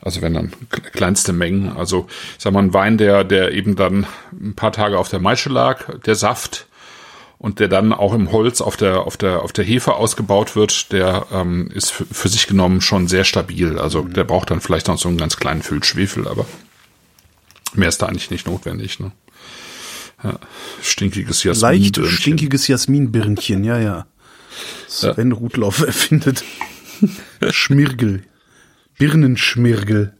S2: also wenn dann kle- kleinste Mengen. Also ich sag mal, ein Wein, der, der eben dann ein paar Tage auf der Maische lag, der Saft, und der dann auch im Holz auf der auf der auf der Hefe ausgebaut wird, der ähm, ist für, sich genommen schon sehr stabil. Also der braucht dann vielleicht noch so einen ganz kleinen Füll Schwefel, aber mehr ist da eigentlich nicht notwendig. Ne? Ja, stinkiges Jasmin.
S1: Leicht stinkiges Jasminbirnchen, ja, ja. Sven Rudloff erfindet Schmirgel. Birnenschmirgel.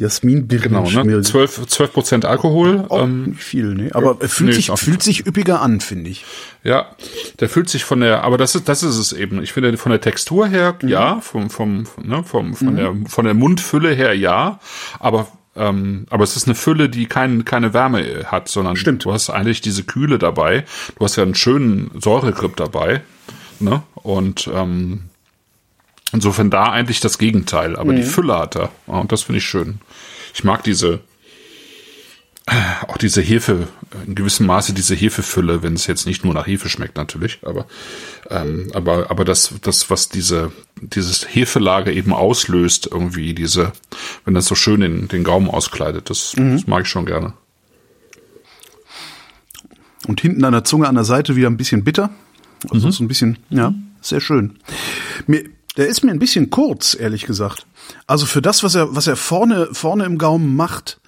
S2: Genau,
S1: Jasminbirnenschmirgel.
S2: ne? 12 12 Prozent Alkohol.
S1: Auch
S2: Ähm,
S1: nicht viel, ne? Aber er fühlt
S2: nee,
S1: sich fühlt sich üppiger an, finde ich.
S2: Ja, der fühlt sich von der, aber das ist, das ist es eben. Ich finde von der Textur her,
S1: Mhm.
S2: ja, vom, vom, ne, vom, von der, von der Mundfülle her, ja, aber, ähm, aber es ist eine Fülle, die kein, keine Wärme hat, sondern
S1: Stimmt.
S2: du hast eigentlich diese Kühle dabei. Du hast ja einen schönen Säuregrip dabei, ne, und, ähm, insofern da eigentlich das Gegenteil, aber
S1: Mhm.
S2: die Fülle hat er. Und das finde ich schön. Ich mag diese, auch diese Hefe, in gewissem Maße diese Hefefülle, wenn es jetzt nicht nur nach Hefe schmeckt natürlich, aber ähm, aber aber das das was diese dieses Hefelager eben auslöst irgendwie diese, wenn das so schön den den Gaumen auskleidet, das, das mag ich schon gerne.
S1: Und hinten an der Zunge an der Seite wieder ein bisschen bitter. Also so ein bisschen, ja, sehr schön. Mir, der ist mir ein bisschen kurz, ehrlich gesagt. Also für das, was er, was er vorne, vorne im Gaumen macht,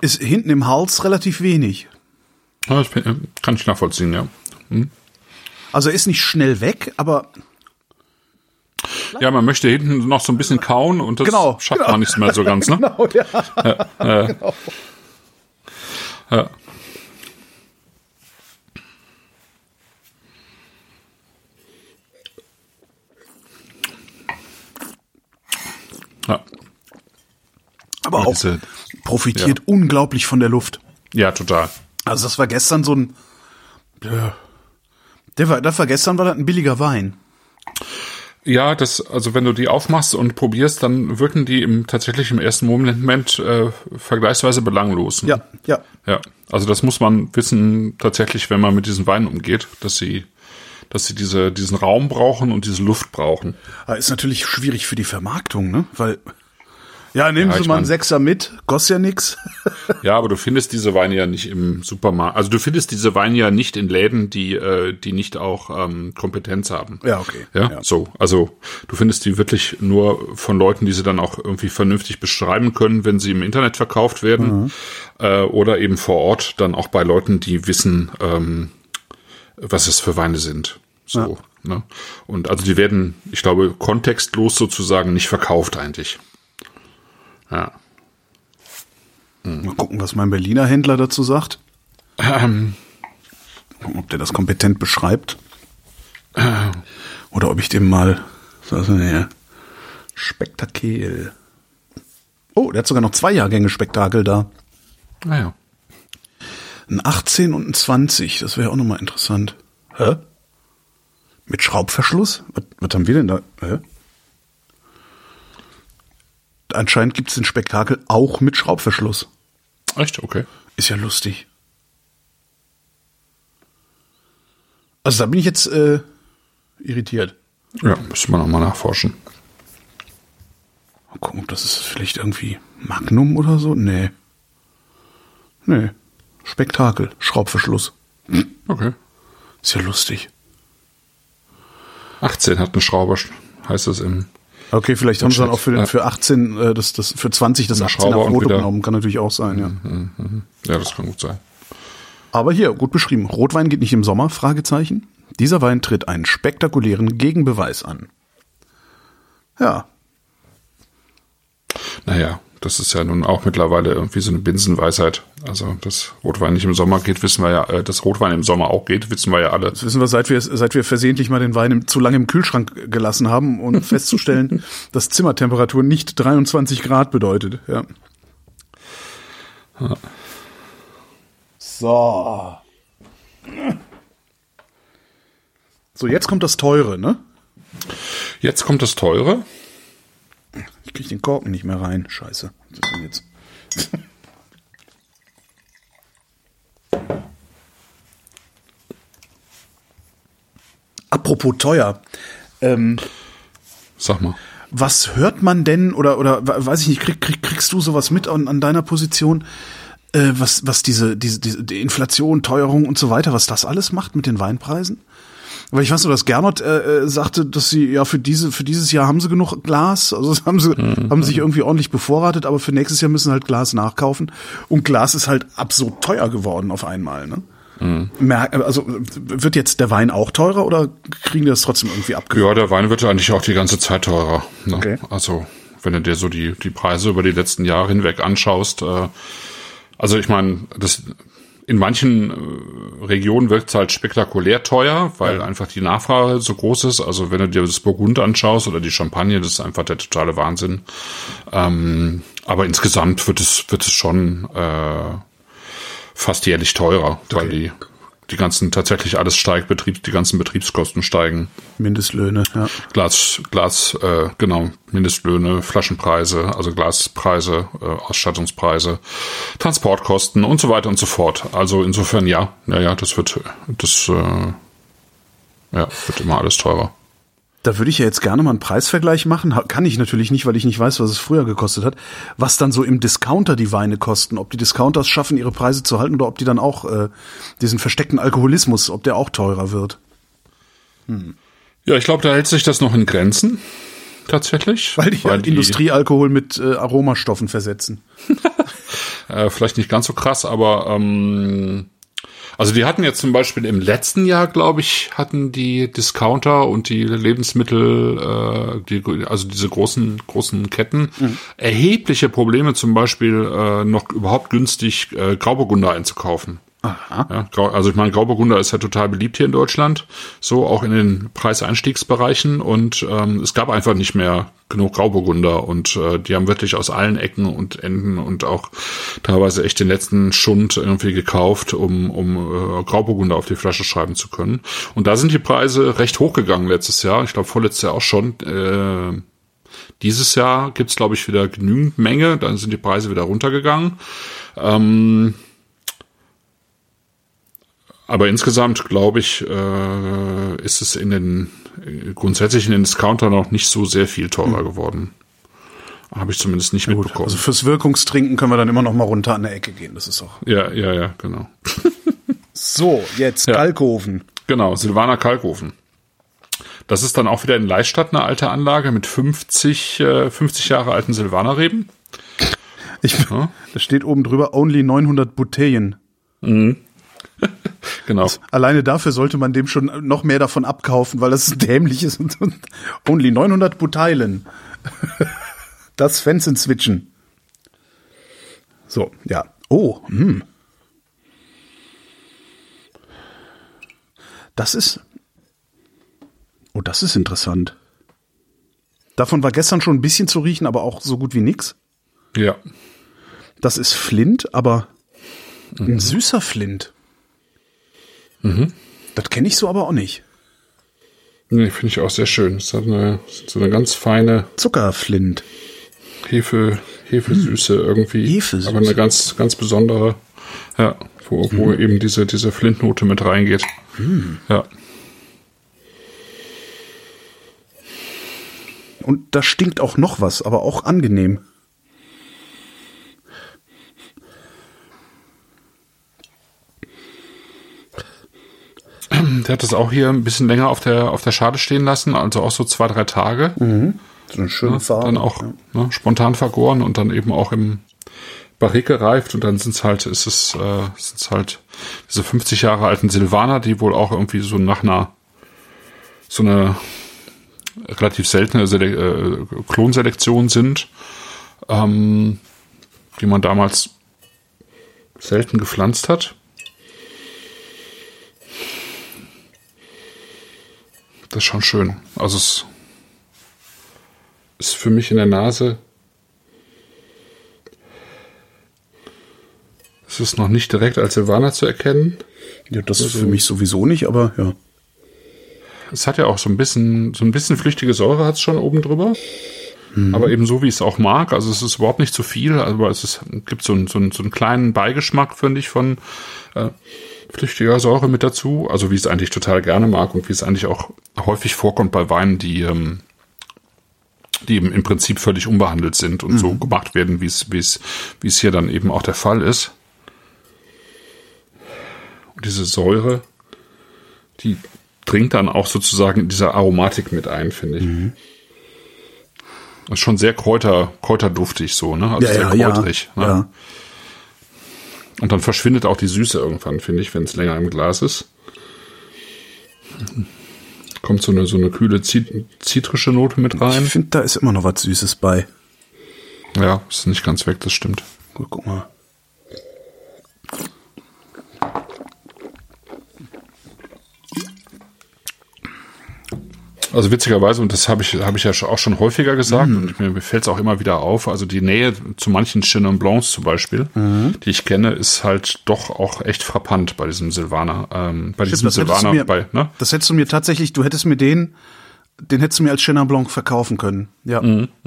S1: ist hinten im Hals relativ wenig.
S2: Ja, bin- kann ich nachvollziehen, ja.
S1: Also er ist nicht schnell weg, aber
S2: Ja, man möchte hinten noch so ein bisschen kauen und das
S1: Genau,
S2: schafft
S1: genau.
S2: man nicht mehr so ganz, ne?
S1: genau, ja.
S2: Ja. Ja,
S1: aber
S2: Aber
S1: auch
S2: diese-
S1: profitiert unglaublich von der Luft.
S2: ja, total.
S1: Also das war gestern so ein, ja, der war, das war gestern war das ein billiger Wein.
S2: Ja, das, also wenn du die aufmachst und probierst, dann wirken die im tatsächlich im ersten Moment äh, vergleichsweise belanglos. ne?
S1: Ja, ja.
S2: Ja, also das muss man wissen tatsächlich, wenn man mit diesen Weinen umgeht, dass sie, dass sie diese, diesen Raum brauchen und diese Luft brauchen.
S1: Aber ist natürlich schwierig für die Vermarktung, ne? Weil, ja, nehmen
S2: Ja,
S1: Sie mal einen Sechser mit, kostet ja nix.
S2: Ja, aber du findest diese Weine ja nicht im Supermarkt. Also du findest diese Weine ja nicht in Läden, die, äh, die nicht auch ähm, Kompetenz haben.
S1: Ja, okay.
S2: Ja,
S1: Ja.
S2: so. Also du findest die wirklich nur von Leuten, die sie dann auch irgendwie vernünftig beschreiben können, wenn sie im Internet verkauft werden. Äh, oder eben vor Ort dann auch bei Leuten, die wissen, ähm, was es für Weine sind. So. Ne? Und also die werden, ich glaube, kontextlos sozusagen nicht verkauft eigentlich. Ja.
S1: Mal gucken, was mein Berliner Händler dazu sagt.
S2: Ähm,
S1: Gucken, ob der das kompetent beschreibt. Oder ob ich dem mal, was ist denn hier? Spektakel. Oh, der hat sogar noch zwei Jahrgänge Spektakel da.
S2: naja.
S1: Ein 18 und ein 20, das wäre auch nochmal interessant. Hä? Mit Schraubverschluss? Was, was haben wir denn da? Hä? Anscheinend gibt es den Spektakel auch mit Schraubverschluss.
S2: Echt? Okay.
S1: Ist ja lustig. Also da bin ich jetzt äh, irritiert.
S2: Ja, müsste man auch mal nachforschen.
S1: Mal gucken, ob das ist vielleicht irgendwie Magnum oder so. Nee. Nee. Spektakel, Schraubverschluss.
S2: Okay.
S1: Ist ja lustig.
S2: 18 hat eine Schraube, heißt es im.
S1: Okay, vielleicht haben sie dann auch für,
S2: Ja.
S1: für 18, äh, das, das, für 20 das
S2: Eine
S1: 18er
S2: Schraube und
S1: Foto genommen. Kann natürlich auch sein, ja.
S2: Ja, das kann gut sein.
S1: Aber hier, gut beschrieben. Rotwein geht nicht im Sommer? Fragezeichen. Dieser Wein tritt einen spektakulären Gegenbeweis an. Ja,
S2: Naja, das ist ja nun auch mittlerweile irgendwie so eine Binsenweisheit. Also, dass Rotwein nicht im Sommer geht, wissen wir ja, äh, dass Rotwein im Sommer auch geht, wissen wir ja alle.
S1: Das wissen wir, seit wir, seit wir versehentlich mal den Wein im, zu lange im Kühlschrank gelassen haben und festzustellen, dass Zimmertemperatur nicht 23 Grad bedeutet. Ja. So. So, jetzt kommt das Teure, ne?
S2: Jetzt kommt das Teure.
S1: Ich krieg den Korken nicht mehr rein. Scheiße. Was ist denn jetzt? Apropos teuer. Ähm,
S2: Sag mal.
S1: was hört man denn oder oder weiß ich nicht, krieg, krieg, kriegst du sowas mit an, an deiner Position, äh, was was diese diese diese die Inflation, Teuerung und so weiter, was das alles macht mit den Weinpreisen? Weil ich weiß nur, dass Gernot äh, äh, sagte, dass sie ja für diese für dieses Jahr haben sie genug Glas, also das haben sie haben sich irgendwie ordentlich bevorratet, aber für nächstes Jahr müssen sie halt Glas nachkaufen und Glas ist halt absurd teuer geworden auf einmal, ne? Mer- Also wird jetzt der Wein auch teurer oder kriegen die das trotzdem irgendwie abgehört?
S2: Ja, der Wein wird eigentlich auch die ganze Zeit teurer. Ne?
S1: Okay.
S2: Also, wenn du dir so die, die Preise über die letzten Jahre hinweg anschaust, äh, also ich meine, das in manchen äh, Regionen wirkt es halt spektakulär teuer, weil einfach die Nachfrage so groß ist. Also wenn du dir das Burgund anschaust oder die Champagne, das ist einfach der totale Wahnsinn. Ähm, aber insgesamt wird es, wird es schon äh, fast jährlich teurer, weil die, die ganzen tatsächlich alles steigt, Betrieb, die ganzen Betriebskosten steigen.
S1: Mindestlöhne, ja.
S2: Glas, Glas, äh, genau, Mindestlöhne, Flaschenpreise, also Glaspreise, äh, Ausstattungspreise, Transportkosten und so weiter und so fort. Also insofern ja, ja, ja, das wird, das, äh, ja, wird immer alles teurer.
S1: Da würde ich ja jetzt gerne mal einen Preisvergleich machen. Kann ich natürlich nicht, weil ich nicht weiß, was es früher gekostet hat. Was dann so im Discounter die Weine kosten. Ob die Discounters schaffen, ihre Preise zu halten oder ob die dann auch äh, diesen versteckten Alkoholismus, ob der auch teurer wird.
S2: Ja, ich glaube, da hält sich das noch in Grenzen. Tatsächlich.
S1: Weil die, halt Industriealkohol mit äh, Aromastoffen versetzen.
S2: Äh, vielleicht nicht ganz so krass, aber ähm, also die hatten jetzt zum Beispiel im letzten Jahr, glaube ich, hatten die Discounter und die Lebensmittel, äh, die, also diese großen großen Ketten, erhebliche Probleme, zum Beispiel äh, noch überhaupt günstig äh, Grauburgunder einzukaufen. Ja, also ich meine, Grauburgunder ist ja total beliebt hier in Deutschland, so auch in den Preiseinstiegsbereichen und ähm, es gab einfach nicht mehr genug Grauburgunder und äh, die haben wirklich aus allen Ecken und Enden und auch teilweise echt den letzten Schund irgendwie gekauft, um, um äh, Grauburgunder auf die Flasche schreiben zu können. Und da sind die Preise recht hochgegangen letztes Jahr, ich glaube vorletztes Jahr auch schon. Äh, dieses Jahr gibt's glaube ich, wieder genügend Menge, dann sind die Preise wieder runtergegangen. Ähm, aber insgesamt, glaube ich, äh, ist es in den grundsätzlich in den Discounter noch nicht so sehr viel teurer geworden. Habe ich zumindest nicht mitbekommen.
S1: Also fürs Wirkungstrinken können wir dann immer noch mal runter an der Ecke gehen. Das ist doch.
S2: ja, ja, ja, genau.
S1: So, jetzt
S2: Ja.
S1: Kalkofen.
S2: Genau, Silvaner Kalkofen. Das ist dann auch wieder in Leistadt eine alte Anlage mit 50, äh, 50 Jahre alten Silvanerreben.
S1: Ich,
S2: Ja.
S1: Da steht oben drüber only 900 Bouteillen.
S2: Genau.
S1: Alleine dafür sollte man dem schon noch mehr davon abkaufen, weil das dämlich ist. Und, und only 900 Bouteillen. Das Fenster switchen. So, ja. Oh, hm. Das ist. Oh, das ist interessant. Davon war gestern schon ein bisschen zu riechen, aber auch so gut wie nix.
S2: Ja.
S1: Das ist Flint, aber ein süßer Flint. Das kenne ich so aber auch nicht.
S2: Nee, finde ich auch sehr schön. Es hat eine, so eine ganz feine
S1: Zuckerflint.
S2: Hefe, Hefesüße irgendwie.
S1: Hefesüße.
S2: Aber eine ganz, ganz besondere, ja, wo, wo eben diese, diese Flintnote mit reingeht. Ja.
S1: Und da stinkt auch noch was, aber auch angenehm.
S2: Der hat das auch hier ein bisschen länger auf der, auf der Schale stehen lassen, also auch so zwei, drei Tage.
S1: So eine schöne Farbe.
S2: Dann auch ne, spontan vergoren und dann eben auch im Barrik gereift und dann sind's halt, ist es, äh, sind's halt diese 50 Jahre alten Silvaner, die wohl auch irgendwie so nach einer, so eine relativ seltene Sele äh, Klonselektion sind. Ähm, die man damals selten gepflanzt hat. Das ist schon schön. Also es ist für mich in der Nase. Es ist noch nicht direkt als Silvaner zu erkennen.
S1: Ja, das ist für mich sowieso nicht, aber ja.
S2: Es hat ja auch so ein bisschen, so ein bisschen flüchtige Säure hat es schon oben drüber. Aber eben so, wie ich es auch mag. Also es ist überhaupt nicht zu viel, aber es ist, gibt so, einen so, einen so einen kleinen Beigeschmack, finde ich, von äh, flüchtiger Säure mit dazu. Also wie ich es eigentlich total gerne mag und wie es eigentlich auch häufig vorkommt bei Weinen, die, ähm, die eben im Prinzip völlig unbehandelt sind und so gemacht werden, wie es, wie es, wie es hier dann eben auch der Fall ist. Und diese Säure, die dringt dann auch sozusagen in dieser Aromatik mit ein, finde ich. Das ist schon sehr Kräuter, kräuterduftig so, ne? Also sehr kräutrig.
S1: ja,
S2: ne?
S1: ja.
S2: Und dann verschwindet auch die Süße irgendwann, finde ich, wenn es länger im Glas ist. Kommt so eine, so eine kühle Zit zitrische Note mit
S1: Ich
S2: rein.
S1: finde, da ist immer noch was Süßes bei.
S2: Ja, ist nicht ganz weg, das stimmt.
S1: Gut, guck mal.
S2: Also witzigerweise, und das habe ich, habe ich ja auch schon häufiger gesagt, und mir fällt es auch immer wieder auf, also die Nähe zu manchen Chenin Blancs zum Beispiel, die ich kenne, ist halt doch auch echt frappant bei diesem Silvaner. Ähm, bei diesem
S1: hättest, du
S2: Silvaner,
S1: mir,
S2: bei, ne?
S1: das hättest du mir tatsächlich, du hättest mir den, den hättest du mir als Chenin Blanc verkaufen können. Ja.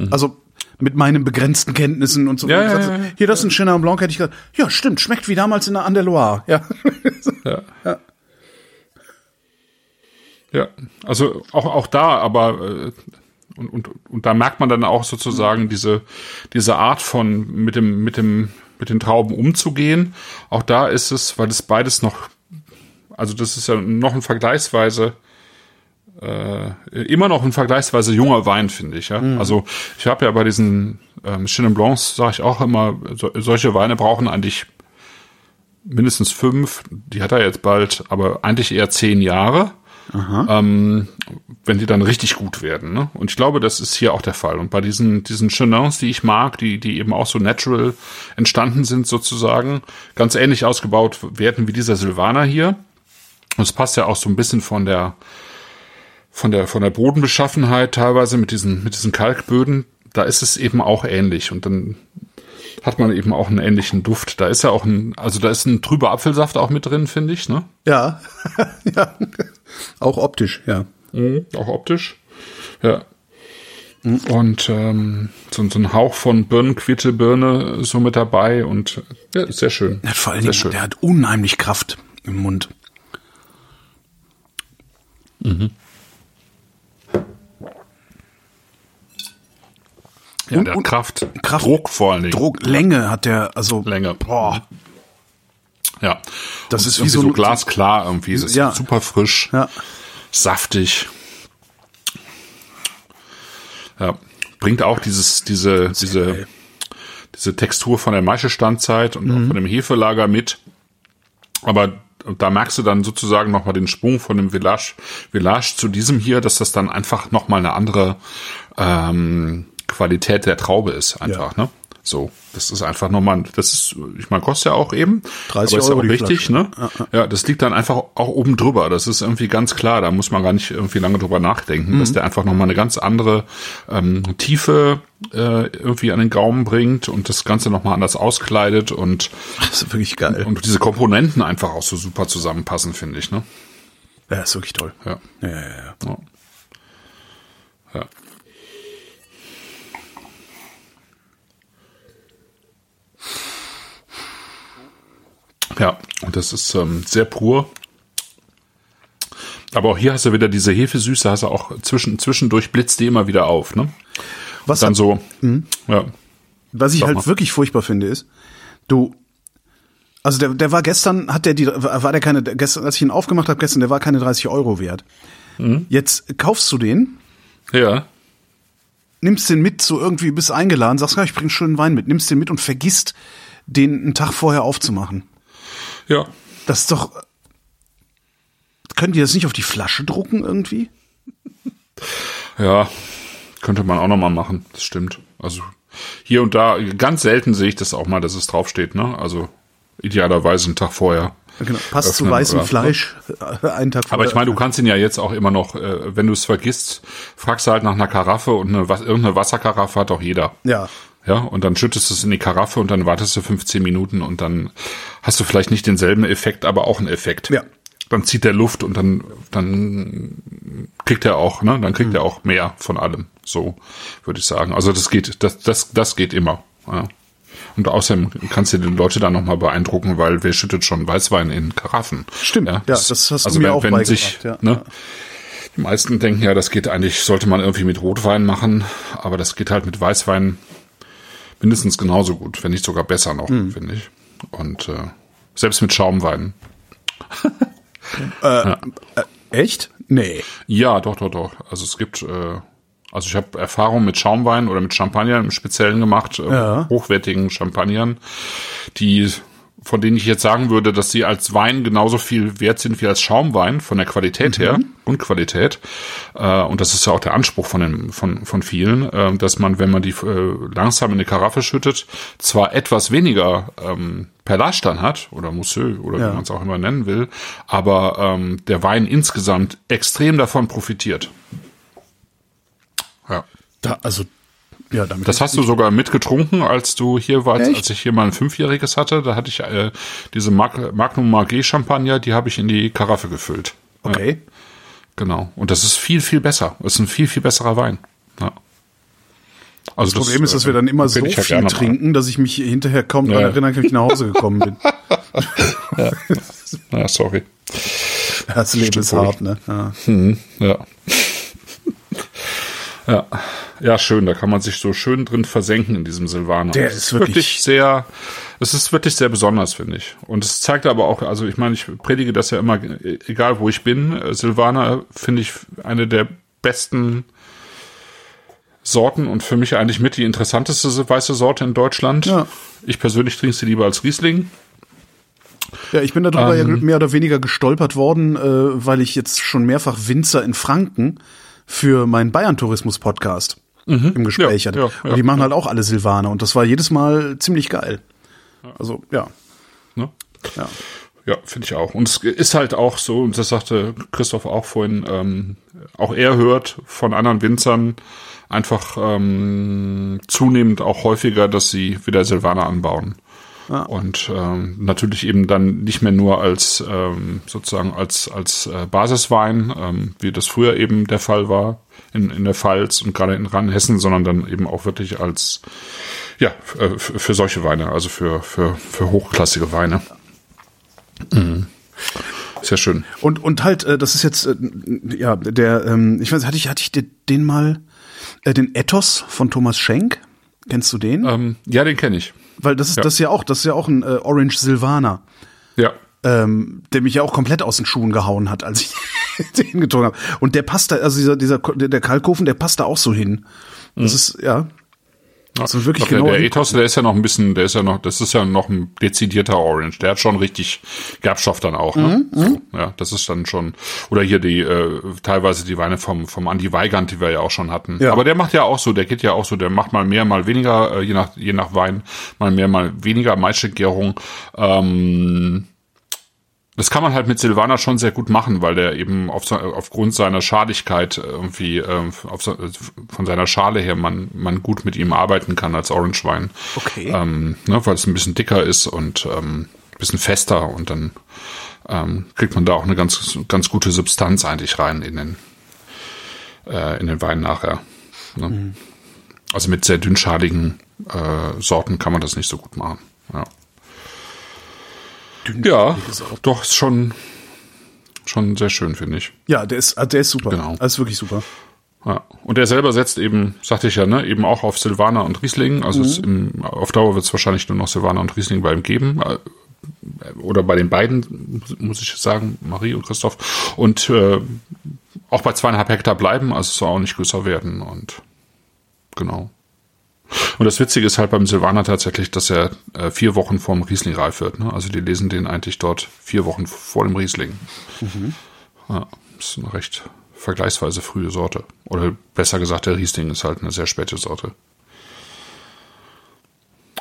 S1: Also mit meinen begrenzten Kenntnissen und so.
S2: Mhm, Ja,
S1: Also,
S2: ja, ja.
S1: Hier, das ist ein Chenin Blanc, hätte ich gesagt, ja, stimmt, schmeckt wie damals in der An der Loire. Ja.
S2: Ja.
S1: Ja.
S2: Ja, also auch, auch da, aber äh, und, und, und da merkt man dann auch sozusagen diese, diese Art von mit dem, mit dem, mit den Trauben umzugehen. Auch da ist es, weil es beides noch, also das ist ja noch ein vergleichsweise äh, immer noch ein vergleichsweise junger Wein, finde ich. Ja? Also ich habe ja bei diesen ähm, Chenin Blancs, sage ich auch immer, so, solche Weine brauchen eigentlich mindestens fünf, die hat er jetzt bald, aber eigentlich eher zehn Jahre, ähm, wenn die dann richtig gut werden. Ne? Und ich glaube, das ist hier auch der Fall. Und bei diesen, diesen Chenins, die ich mag, die, die eben auch so natural entstanden sind sozusagen, ganz ähnlich ausgebaut werden wie dieser Silvaner hier. Und es passt ja auch so ein bisschen von der, von der, von der Bodenbeschaffenheit teilweise mit diesen, mit diesen Kalkböden. Da ist es eben auch ähnlich. Und dann hat man eben auch einen ähnlichen Duft. Da ist ja auch ein, also da ist ein trüber Apfelsaft auch mit drin, finde ich, ne?
S1: Ja. ja. Auch optisch, ja.
S2: Auch optisch. Ja. Und ähm, so, so ein Hauch von Birnenquitte, Birne so mit dabei und ja, sehr schön.
S1: Hat vor allen Dingen,
S2: schön.
S1: der hat unheimlich Kraft im Mund.
S2: ja,
S1: und-
S2: der hat
S1: und-
S2: Kraft,
S1: Kraft-
S2: Druck vor allen Dingen.
S1: Druck, Länge hat der, also.
S2: Länge.
S1: Boah.
S2: Ja.
S1: Das
S2: Und
S1: ist wie so
S2: so, glasklar irgendwie. Es ist
S1: Ja.
S2: super frisch,
S1: Ja.
S2: saftig. Ja. Bringt auch dieses, diese, diese,
S1: geil.
S2: diese Textur von der Maischestandzeit und
S1: Mhm.
S2: auch von dem Hefelager mit. Aber da merkst du dann sozusagen nochmal den Sprung von dem Village, Village zu diesem hier, dass das dann einfach nochmal eine andere ähm, Qualität der Traube ist, einfach, ne? So, das ist einfach nochmal, das ist, ich meine, kostet ja auch eben,
S1: 30
S2: aber ist ja
S1: Euro
S2: auch
S1: die
S2: richtig,
S1: Flasche.
S2: ne? Ja, das liegt dann einfach auch oben drüber. Das ist irgendwie ganz klar. Da muss man gar nicht irgendwie lange drüber nachdenken,
S1: Mhm.
S2: dass der einfach nochmal eine ganz andere ähm, Tiefe äh, irgendwie an den Gaumen bringt und das Ganze nochmal anders auskleidet und,
S1: Das ist wirklich geil.
S2: und diese Komponenten einfach auch so super zusammenpassen, finde ich, ne?
S1: ja, ist wirklich toll.
S2: Ja.
S1: Ja, ja, ja.
S2: Ja. ja. Ja, und das ist ähm, sehr pur. Aber auch hier hast du wieder diese Hefesüße, hast du auch zwischen, zwischendurch blitzt die immer wieder auf, ne?
S1: Was,
S2: Dann so, ja,
S1: was ich halt
S2: mal.
S1: wirklich furchtbar finde, ist, du, also der, der war gestern, hat der die, war der keine, gestern, als ich ihn aufgemacht habe gestern, der war keine 30 Euro wert.
S2: Mhm.
S1: Jetzt kaufst du den,
S2: ja,
S1: nimmst den mit, so irgendwie bist eingeladen, sagst, ja, ich bring schönen Wein mit, nimmst den mit und vergisst, den einen Tag vorher aufzumachen.
S2: Ja.
S1: Das ist doch. Können die das nicht auf die Flasche drucken irgendwie?
S2: Ja, könnte man auch noch mal machen, das stimmt. Also hier und da, ganz selten sehe ich das auch mal, dass es draufsteht, ne? Also idealerweise einen Tag vorher.
S1: Genau, passt zu weißem
S2: oder-
S1: Fleisch äh, einen Tag
S2: Aber ich meine, du
S1: vorher.
S2: kannst ihn ja jetzt auch immer noch, äh, wenn du es vergisst, fragst du halt nach einer Karaffe und eine, irgendeine Wasserkaraffe hat auch jeder.
S1: Ja.
S2: Ja, und dann schüttest du es in die Karaffe und dann wartest du 15 Minuten und dann hast du vielleicht nicht denselben Effekt, aber auch einen Effekt.
S1: Ja.
S2: Dann zieht der Luft und dann, dann kriegt er auch, ne, dann kriegt er auch mehr von allem. So würde ich sagen. Also das geht, das, das, das geht immer. Ja. Und außerdem kannst du die Leute dann nochmal beeindrucken, weil wer schüttet schon Weißwein in Karaffen?
S1: Stimmt, ja, das hast du
S2: also
S1: mir
S2: wenn,
S1: auch
S2: wenn sich,
S1: ja.
S2: ne, die meisten denken ja, das geht eigentlich, sollte man irgendwie mit Rotwein machen, aber das geht halt mit Weißwein mindestens genauso gut, wenn nicht sogar besser noch,
S1: Hm.
S2: finde ich. Und äh, selbst mit Schaumwein.
S1: Echt? Nee.
S2: Ja, doch, doch, doch. Also es gibt, äh, also ich habe Erfahrung mit Schaumwein oder mit Champagner im Speziellen gemacht, äh,
S1: Ja.
S2: hochwertigen Champagnern, die von denen ich jetzt sagen würde, dass sie als Wein genauso viel wert sind wie als Schaumwein von der Qualität her und Qualität. Äh, und das ist ja auch der Anspruch von den, von von vielen, äh, dass man, wenn man die äh, langsam in eine Karaffe schüttet, zwar etwas weniger ähm, Perlage dann hat oder Mousseux oder
S1: Ja.
S2: wie man es auch immer nennen will, aber ähm, der Wein insgesamt extrem davon profitiert. Ja.
S1: Da, also, ja, damit.
S2: Das hast du sogar mitgetrunken, als du hier warst,
S1: Echt?
S2: als ich hier mal ein Fünfjähriges hatte. Da hatte ich äh, diese Mag Magnum Margé Champagner, die habe ich in die Karaffe gefüllt.
S1: Okay.
S2: Genau. Und das ist viel, viel besser. Das ist ein viel, viel besserer Wein. Ja. Also
S1: Das Problem ist, dass wir dann immer so
S2: ja
S1: viel
S2: gerne mal.
S1: trinken, dass ich mich hinterher kaum daran
S2: Ja.
S1: erinnern kann, wie ich nach Hause gekommen bin.
S2: Ja, sorry.
S1: Das Leben ist
S2: Stimmt wohl.
S1: hart, ne? Ja.
S2: Ja. Ja. Ja, schön. Da kann man sich so schön drin versenken in diesem Silvaner.
S1: Der ist wirklich-
S2: sehr, es ist wirklich sehr besonders, finde ich. Und es zeigt aber auch, also ich meine, ich predige das ja immer, egal wo ich bin, äh, Silvaner finde ich eine der besten Sorten und für mich eigentlich mit die interessanteste weiße Sorte in Deutschland.
S1: Ja.
S2: Ich persönlich trinke sie lieber als Riesling.
S1: Ja, ich bin darüber ja
S2: Ähm.
S1: mehr oder weniger gestolpert worden, äh, weil ich jetzt schon mehrfach Winzer in Franken für meinen Bayern-Tourismus-Podcast im Gespräch
S2: Ja,
S1: hatte.
S2: ja,
S1: und
S2: ja,
S1: die machen halt auch alle Silvaner und das war jedes Mal ziemlich geil. Also, ja.
S2: Ne?
S1: ja.
S2: Ja, finde ich auch. Und es ist halt auch so, und das sagte Christoph auch vorhin, ähm, auch er hört von anderen Winzern einfach ähm, zunehmend auch häufiger, dass sie wieder Silvaner anbauen. Und ähm, natürlich eben dann nicht mehr nur als ähm, sozusagen als als äh, Basiswein, ähm, wie das früher eben der Fall war in, in der Pfalz und gerade in Rheinhessen, sondern dann eben auch wirklich als ja äh, für, für solche Weine, also für für für hochklassige Weine. Mhm. Sehr schön.
S1: Und, und halt, äh, das ist jetzt, äh, ja, der, ähm, ich weiß, hatte ich, hatte ich den- den mal, den Ethos von Thomas Schenk? Kennst du den?
S2: Ähm, ja, den kenne ich.
S1: Weil das ist,
S2: ja.
S1: das ist ja auch, das ist ja auch ein äh, Orange Silvaner.
S2: Ja.
S1: ähm, der mich ja auch komplett aus den Schuhen gehauen hat, als ich den getrunken habe. Und der passt da, also dieser, dieser, der der Kalkofen, der passt da auch so hin. Das ist, ja. Also wirklich
S2: Ich glaub,
S1: genau.
S2: der, der Ethos, der ist ja noch ein bisschen, der ist ja noch, das ist ja noch ein dezidierter Orange. Der hat schon richtig Gerbstoff dann auch. Ne?
S1: Mhm,
S2: So, ja, das ist dann schon. Oder hier die äh, teilweise die Weine vom vom Andi Weigand, die wir ja auch schon hatten.
S1: Ja.
S2: Aber der macht ja auch so, der geht ja auch so, der macht mal mehr, mal weniger, äh, je nach je nach Wein, mal mehr, mal weniger Maischegärung. Ähm, das kann man halt mit Silvaner schon sehr gut machen, weil der eben auf, aufgrund seiner Schadigkeit irgendwie ähm, auf, so- von seiner Schale her man, man gut mit ihm arbeiten kann als Orange Wein.
S1: Okay.
S2: Ähm, ne, weil es ein bisschen dicker ist und ähm, ein bisschen fester und dann ähm, kriegt man da auch eine ganz, ganz gute Substanz eigentlich rein in den, äh, in den Wein nachher. Ne? Also mit sehr dünnschaligen äh, Sorten kann man das nicht so gut machen. Ja. Ja, doch, ist schon, schon sehr schön, finde ich.
S1: Ja, der ist, der ist super.
S2: Genau.
S1: Das ist wirklich super.
S2: Ja. Und er selber setzt eben, sagte ich ja, ne, eben auch auf Silvaner und Riesling. Also es im, auf Dauer wird es wahrscheinlich nur noch Silvaner und Riesling bei ihm geben. Äh, Oder bei den beiden, muss ich sagen, Marie und Christoph. Und äh, auch bei zweieinhalb Hektar bleiben, also es soll auch nicht größer werden. Und genau. Und das Witzige ist halt beim Silvaner tatsächlich, dass er äh, vier Wochen vorm Riesling reif wird. Ne? Also die lesen den eigentlich dort vier Wochen vor dem Riesling. Ja, ist eine recht vergleichsweise frühe Sorte. Oder besser gesagt, der Riesling ist halt eine sehr späte Sorte.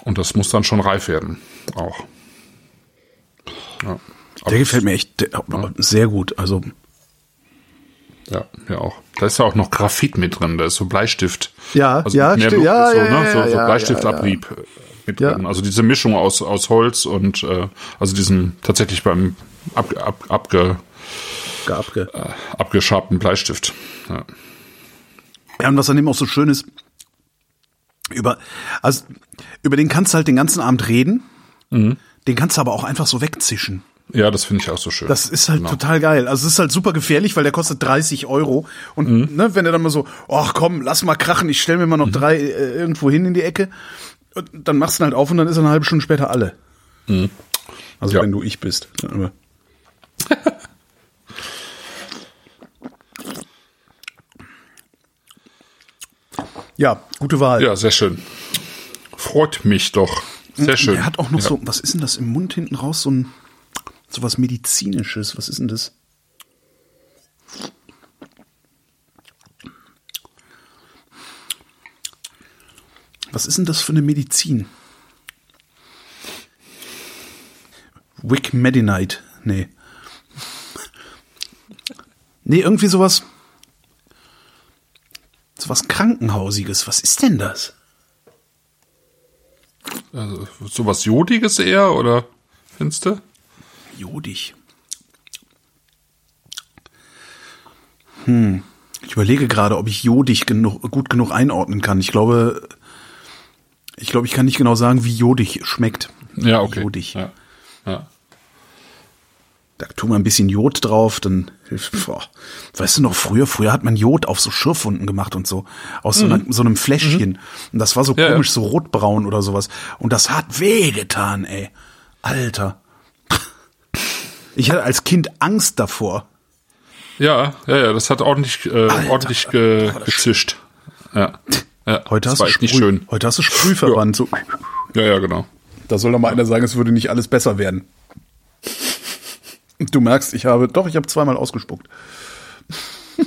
S2: Und das muss dann schon reif werden. Auch.
S1: Ja. Der gefällt mir echt sehr gut. Also.
S2: Ja, ja auch. Da ist ja auch noch Graphit mit drin, da ist so Bleistift.
S1: Ja,
S2: also
S1: ja, stimmt. Ja,
S2: so,
S1: ja,
S2: ne?
S1: ja,
S2: so, so
S1: ja,
S2: Bleistiftabrieb äh, mit
S1: Ja.
S2: drin. Also diese Mischung aus, aus Holz und äh, also diesem tatsächlich beim ab, ab, abge,
S1: Abge.
S2: abgeschabten Bleistift. Ja.
S1: Ja, und was an dem auch so schön ist, über, also, über den kannst du halt den ganzen Abend reden,
S2: Mhm.
S1: den kannst du aber auch einfach so wegzischen.
S2: Ja, das finde ich auch so schön.
S1: Das ist halt
S2: Genau.
S1: total geil. Also es ist halt super gefährlich, weil der kostet 30 Euro. Und
S2: Mhm.
S1: ne, wenn er dann mal so, ach komm, lass mal krachen, ich stell mir mal noch
S2: Mhm.
S1: drei äh, irgendwo hin in die Ecke. Und dann machst du ihn halt auf und dann ist er eine halbe Stunde später alle. Also
S2: Mhm. Ja.
S1: wenn du ich bist. Ja, gute Wahl.
S2: Ja, sehr schön. Freut mich doch. Sehr schön.
S1: Er hat auch noch
S2: ja.
S1: so, was ist denn das im Mund hinten raus? So ein, so was medizinisches. Was ist denn das? Was ist denn das für eine Medizin? Wick Medinite. Nee. Nee, irgendwie sowas. Sowas Krankenhausiges. Was ist denn das?
S2: Also, sowas Jodiges eher, oder findest du?
S1: Jodig. Hm. Ich überlege gerade, ob ich jodig genug, gut genug einordnen kann. Ich glaube, ich glaube, ich kann nicht genau sagen, wie jodig schmeckt.
S2: Ja, okay.
S1: Jodig.
S2: Ja. ja.
S1: Da tu mal ein bisschen Jod drauf, dann hilft. Boah. Weißt du noch, früher, früher hat man Jod auf so Schürfwunden gemacht und so. Aus so, einer, so einem Fläschchen. Und das war so
S2: Mhm. Ja,
S1: komisch,
S2: ja.
S1: so rotbraun oder sowas. Und das hat wehgetan, ey. Alter. Ich hatte als Kind Angst davor.
S2: Ja, ja, ja, das hat ordentlich, äh, ordentlich ge gezischt. Ja. ja
S1: Heute hast, du
S2: nicht schön.
S1: heute hast du Sprühverband. So.
S2: Ja, ja, genau.
S1: Da soll doch mal einer sagen, es würde nicht alles besser werden. Du merkst, ich habe, doch, ich habe zweimal ausgespuckt.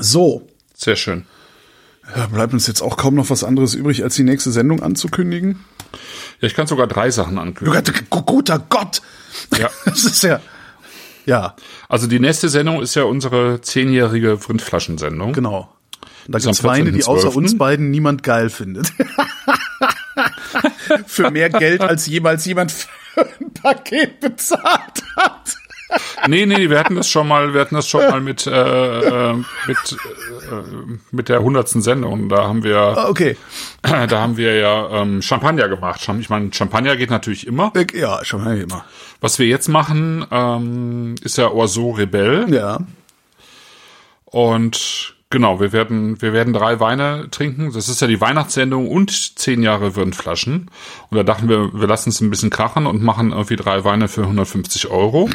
S1: So,
S2: Sehr schön.
S1: ja, bleibt uns jetzt auch kaum noch was anderes übrig, als die nächste Sendung anzukündigen.
S2: Ja, ich kann sogar drei Sachen
S1: Du
S2: ankündigen.
S1: Gott, guter Gott!
S2: Ja.
S1: Das ist ja, ja,
S2: Also die nächste Sendung ist ja unsere zehnjährige Vrindflaschensendung.
S1: genau. Da
S2: Ist am
S1: gibt's Weine, die außer
S2: 14.12..
S1: uns beiden niemand geil findet. Für mehr Geld, als jemals jemand für ein Paket bezahlt hat.
S2: Nee, nee, wir hatten das schon mal, wir hatten das schon mal mit, äh, äh, mit, äh, mit der hundertsten Sendung. Da haben wir,
S1: Ah, Okay.
S2: da haben wir ja ähm, Champagner gemacht. Ich meine, Champagner geht natürlich immer.
S1: Ja, schon mal immer.
S2: Was wir jetzt machen, ähm, ist ja Oiseau Rebelle.
S1: Ja.
S2: Und genau, wir werden, wir werden drei Weine trinken. Das ist ja die Weihnachtssendung und zehn Jahre Würnflaschen. Und da dachten wir, wir lassen es ein bisschen krachen und machen irgendwie drei Weine für 150 Euro.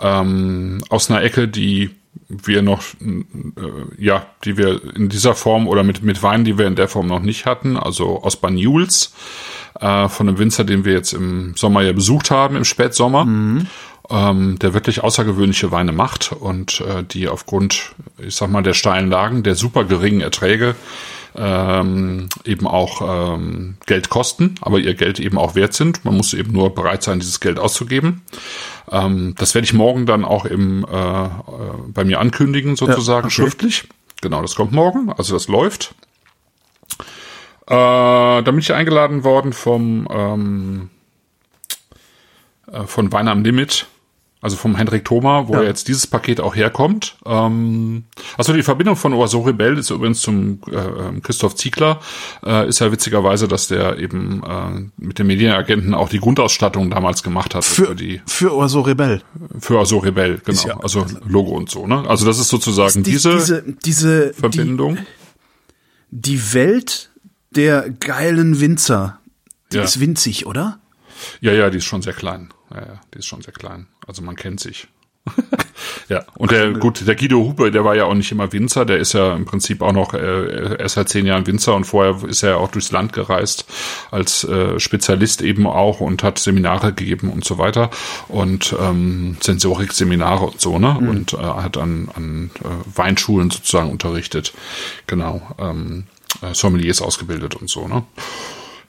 S2: Ähm, aus einer Ecke, die wir noch, äh, ja, die wir in dieser Form oder mit, mit Weinen, die wir in der Form noch nicht hatten, also aus Banyuls, äh, von einem Winzer, den wir jetzt im Sommer ja besucht haben, im Spätsommer, ähm, der wirklich außergewöhnliche Weine macht und äh, die aufgrund, ich sag mal, der steilen Lagen, der super geringen Erträge ähm, eben auch ähm, Geld kosten, aber ihr Geld eben auch wert sind. Man muss eben nur bereit sein, dieses Geld auszugeben. Ähm, das werde ich morgen dann auch im, äh, äh, bei mir ankündigen, sozusagen,
S1: okay.
S2: schriftlich. Genau, das kommt morgen, also das läuft. Äh, da bin ich eingeladen worden vom ähm, äh, von Wein am Limit, also vom Hendrik Thoma, wo
S1: Ja.
S2: jetzt dieses Paket auch herkommt. Ähm, also die Verbindung von Oiseau Rebell ist übrigens zum äh, ähm, Christoph Ziegler, äh, ist ja witzigerweise, dass der eben äh, mit dem Medienagenten auch die Grundausstattung damals gemacht hat
S1: Für,
S2: die
S1: für Oiseau Rebell.
S2: für Oiseau Rebell, genau,
S1: ja-
S2: also Logo und so, ne? Also das ist sozusagen
S1: Die-
S2: diese,
S1: diese, diese,
S2: Verbindung.
S1: Die, die Welt der geilen Winzer, die
S2: Ja.
S1: ist winzig, oder?
S2: Ja, ja, die ist schon sehr klein. Ja, ja, die ist schon sehr klein. Also man kennt sich. ja, und der, gut, der Guido Hupe, der war ja auch nicht immer Winzer, der ist ja im Prinzip auch noch, äh, er ist seit zehn Jahren Winzer und vorher ist er ja auch durchs Land gereist als äh, Spezialist eben auch und hat Seminare gegeben und so weiter und ähm, Sensorik-Seminare und so, ne? Und äh, hat an, an äh, Weinschulen sozusagen unterrichtet. Genau. Ähm, äh, Sommeliers ausgebildet und so, ne?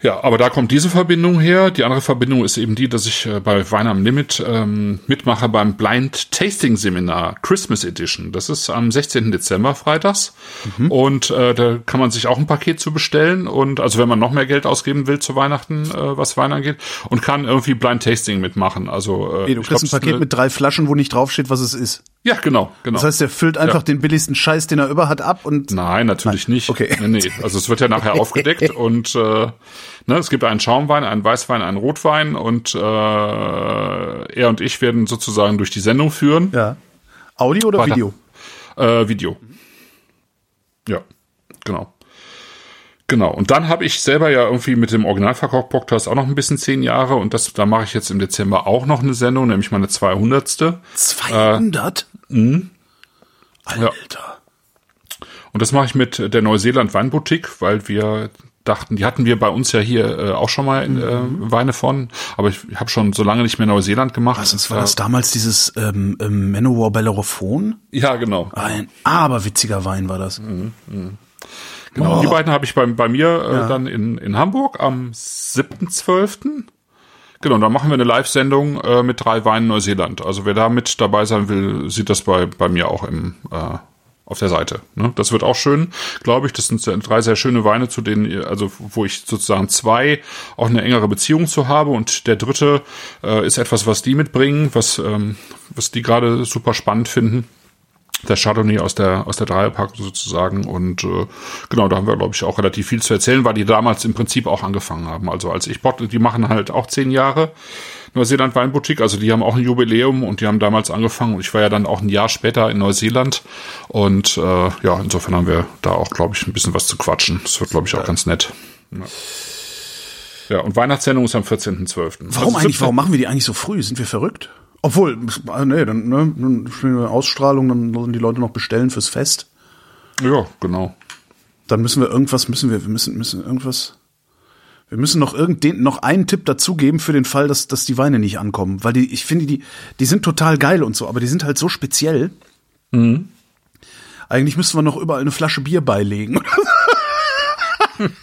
S2: Ja, aber da kommt diese Verbindung her. Die andere Verbindung ist eben die, dass ich äh, bei Wein am Limit ähm, mitmache beim Blind Tasting Seminar Christmas Edition. Das ist am 16. Dezember freitags. Mhm. Und äh, da kann man sich auch ein Paket zu bestellen. Und also wenn man noch mehr Geld ausgeben will zu Weihnachten, äh, was Wein angeht, und kann irgendwie Blind Tasting mitmachen. Also äh,
S1: nee, du kriegst glaub, ein Paket mit drei Flaschen, wo nicht draufsteht, was es ist.
S2: Ja, genau, genau.
S1: Das heißt, er füllt einfach ja. den billigsten Scheiß, den er über hat, ab und.
S2: Nein, natürlich Nein. nicht. Okay. Nee, nee. Also es wird ja nachher aufgedeckt und äh, ne, es gibt einen Schaumwein, einen Weißwein, einen Rotwein und äh, er und ich werden sozusagen durch die Sendung führen.
S1: Ja. Audio oder Weiter. Video?
S2: Äh, Video. Ja, genau. Genau. Und dann habe ich selber ja irgendwie mit dem Originalverkauf-Podcast auch noch ein bisschen zehn Jahre und das, da mache ich jetzt im Dezember auch noch eine Sendung, nämlich meine 200.
S1: 200? Äh, mh. Alter. Ja.
S2: Und das mache ich mit der Neuseeland Weinboutique, weil wir dachten, die hatten wir bei uns ja hier äh, auch schon mal in, äh, mhm. Weine von, aber ich habe schon so lange nicht mehr Neuseeland gemacht.
S1: Was, war das damals dieses ähm, ähm, Manowar Bellerophon?
S2: Ja, genau.
S1: Ein aberwitziger Wein war das.
S2: Mhm, mh. Genau, oh. die beiden habe ich bei, bei mir äh, ja. dann in, in Hamburg am 7.12. Genau, da machen wir eine Live-Sendung äh, mit drei Weinen Neuseeland. Also wer da mit dabei sein will, sieht das bei, bei mir auch im, äh, auf der Seite. Ne? Das wird auch schön, glaube ich. Das sind drei sehr schöne Weine, zu denen, also wo ich sozusagen zwei auch eine engere Beziehung zu habe. Und der dritte äh, ist etwas, was die mitbringen, was, ähm, was die gerade super spannend finden der Chardonnay aus der aus der Dreierpackung sozusagen und äh, genau da haben wir glaube ich auch relativ viel zu erzählen, weil die damals im Prinzip auch angefangen haben. Also als ich Bot, die machen halt auch zehn Jahre Neuseeland Weinboutique, also die haben auch ein Jubiläum und die haben damals angefangen und ich war ja dann auch ein Jahr später in Neuseeland und äh, ja insofern haben wir da auch glaube ich ein bisschen was zu quatschen. Das wird glaube ich auch ganz nett. Ja. Ja, und Weihnachtssendung ist am 14.12.
S1: Warum also eigentlich? Warum machen wir die eigentlich so früh? Sind wir verrückt? Obwohl, ah, nee, dann, ne, dann spielen wir Ausstrahlung, dann sollen die Leute noch bestellen fürs Fest.
S2: Ja, genau.
S1: Dann müssen wir irgendwas, müssen wir, wir müssen, müssen irgendwas. Wir müssen noch irgendden, noch einen Tipp dazugeben für den Fall, dass, dass die Weine nicht ankommen. Weil die, ich finde, die, die sind total geil und so, aber die sind halt so speziell. Mhm. Eigentlich müssten wir noch überall eine Flasche Bier beilegen.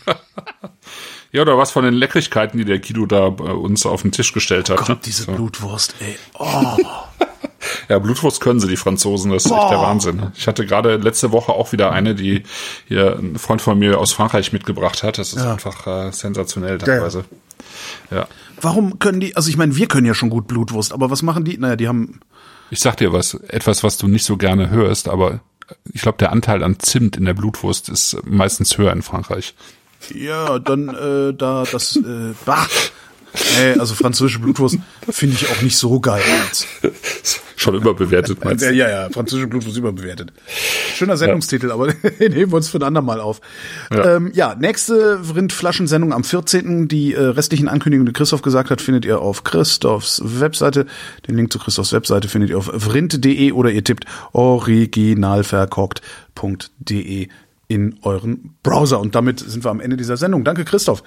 S2: Ja, oder was von den Leckrigkeiten, die der Guido da bei uns auf den Tisch gestellt hat.
S1: Oh Gott, ne? diese so. Blutwurst, ey. Oh.
S2: ja, Blutwurst können sie, die Franzosen. Das ist Boah. echt der Wahnsinn. Ich hatte gerade letzte Woche auch wieder eine, die hier ein Freund von mir aus Frankreich mitgebracht hat. Das ist ja. einfach äh, sensationell teilweise.
S1: Ja. ja. Warum können die, also ich meine, wir können ja schon gut Blutwurst, aber was machen die? Naja, die haben.
S2: Ich sag dir was, etwas, was du nicht so gerne hörst, aber ich glaube, der Anteil an Zimt in der Blutwurst ist meistens höher in Frankreich.
S1: Ja, dann äh, da das äh, bah. Nee, also französische Blutwurst finde ich auch nicht so geil. Jetzt.
S2: Schon überbewertet,
S1: meinst du? Ja, ja, französische Blutwurst überbewertet. Schöner Sendungstitel, ja. aber den heben wir uns für ein andermal auf. Ja, ähm, ja nächste Rindflaschensendung am 14. Die äh, restlichen Ankündigungen, die Christoph gesagt hat, findet ihr auf Christophs Webseite. Den Link zu Christophs Webseite findet ihr auf vrind.de oder ihr tippt originalverkocht.de in euren Browser. Und damit sind wir am Ende dieser Sendung. Danke, Christoph.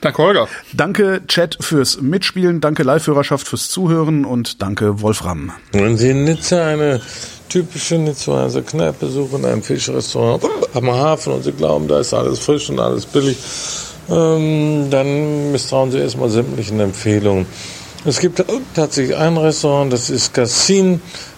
S2: Danke, Holger.
S1: Danke, Chat, fürs Mitspielen. Danke, Live-Hörerschaft, fürs Zuhören. Und danke, Wolfram.
S3: Wenn Sie in Nizza eine typische Nizzaer Kneipe suchen, ein Fischrestaurant am Hafen und Sie glauben, da ist alles frisch und alles billig, ähm, dann misstrauen Sie erstmal sämtlichen Empfehlungen. Es gibt tatsächlich ein Restaurant, das ist Cassin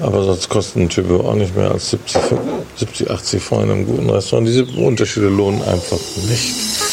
S3: Aber sonst kostet ein Typ auch nicht mehr als 70, 70 80 vor in einem guten Restaurant. Diese Unterschiede lohnen einfach nicht.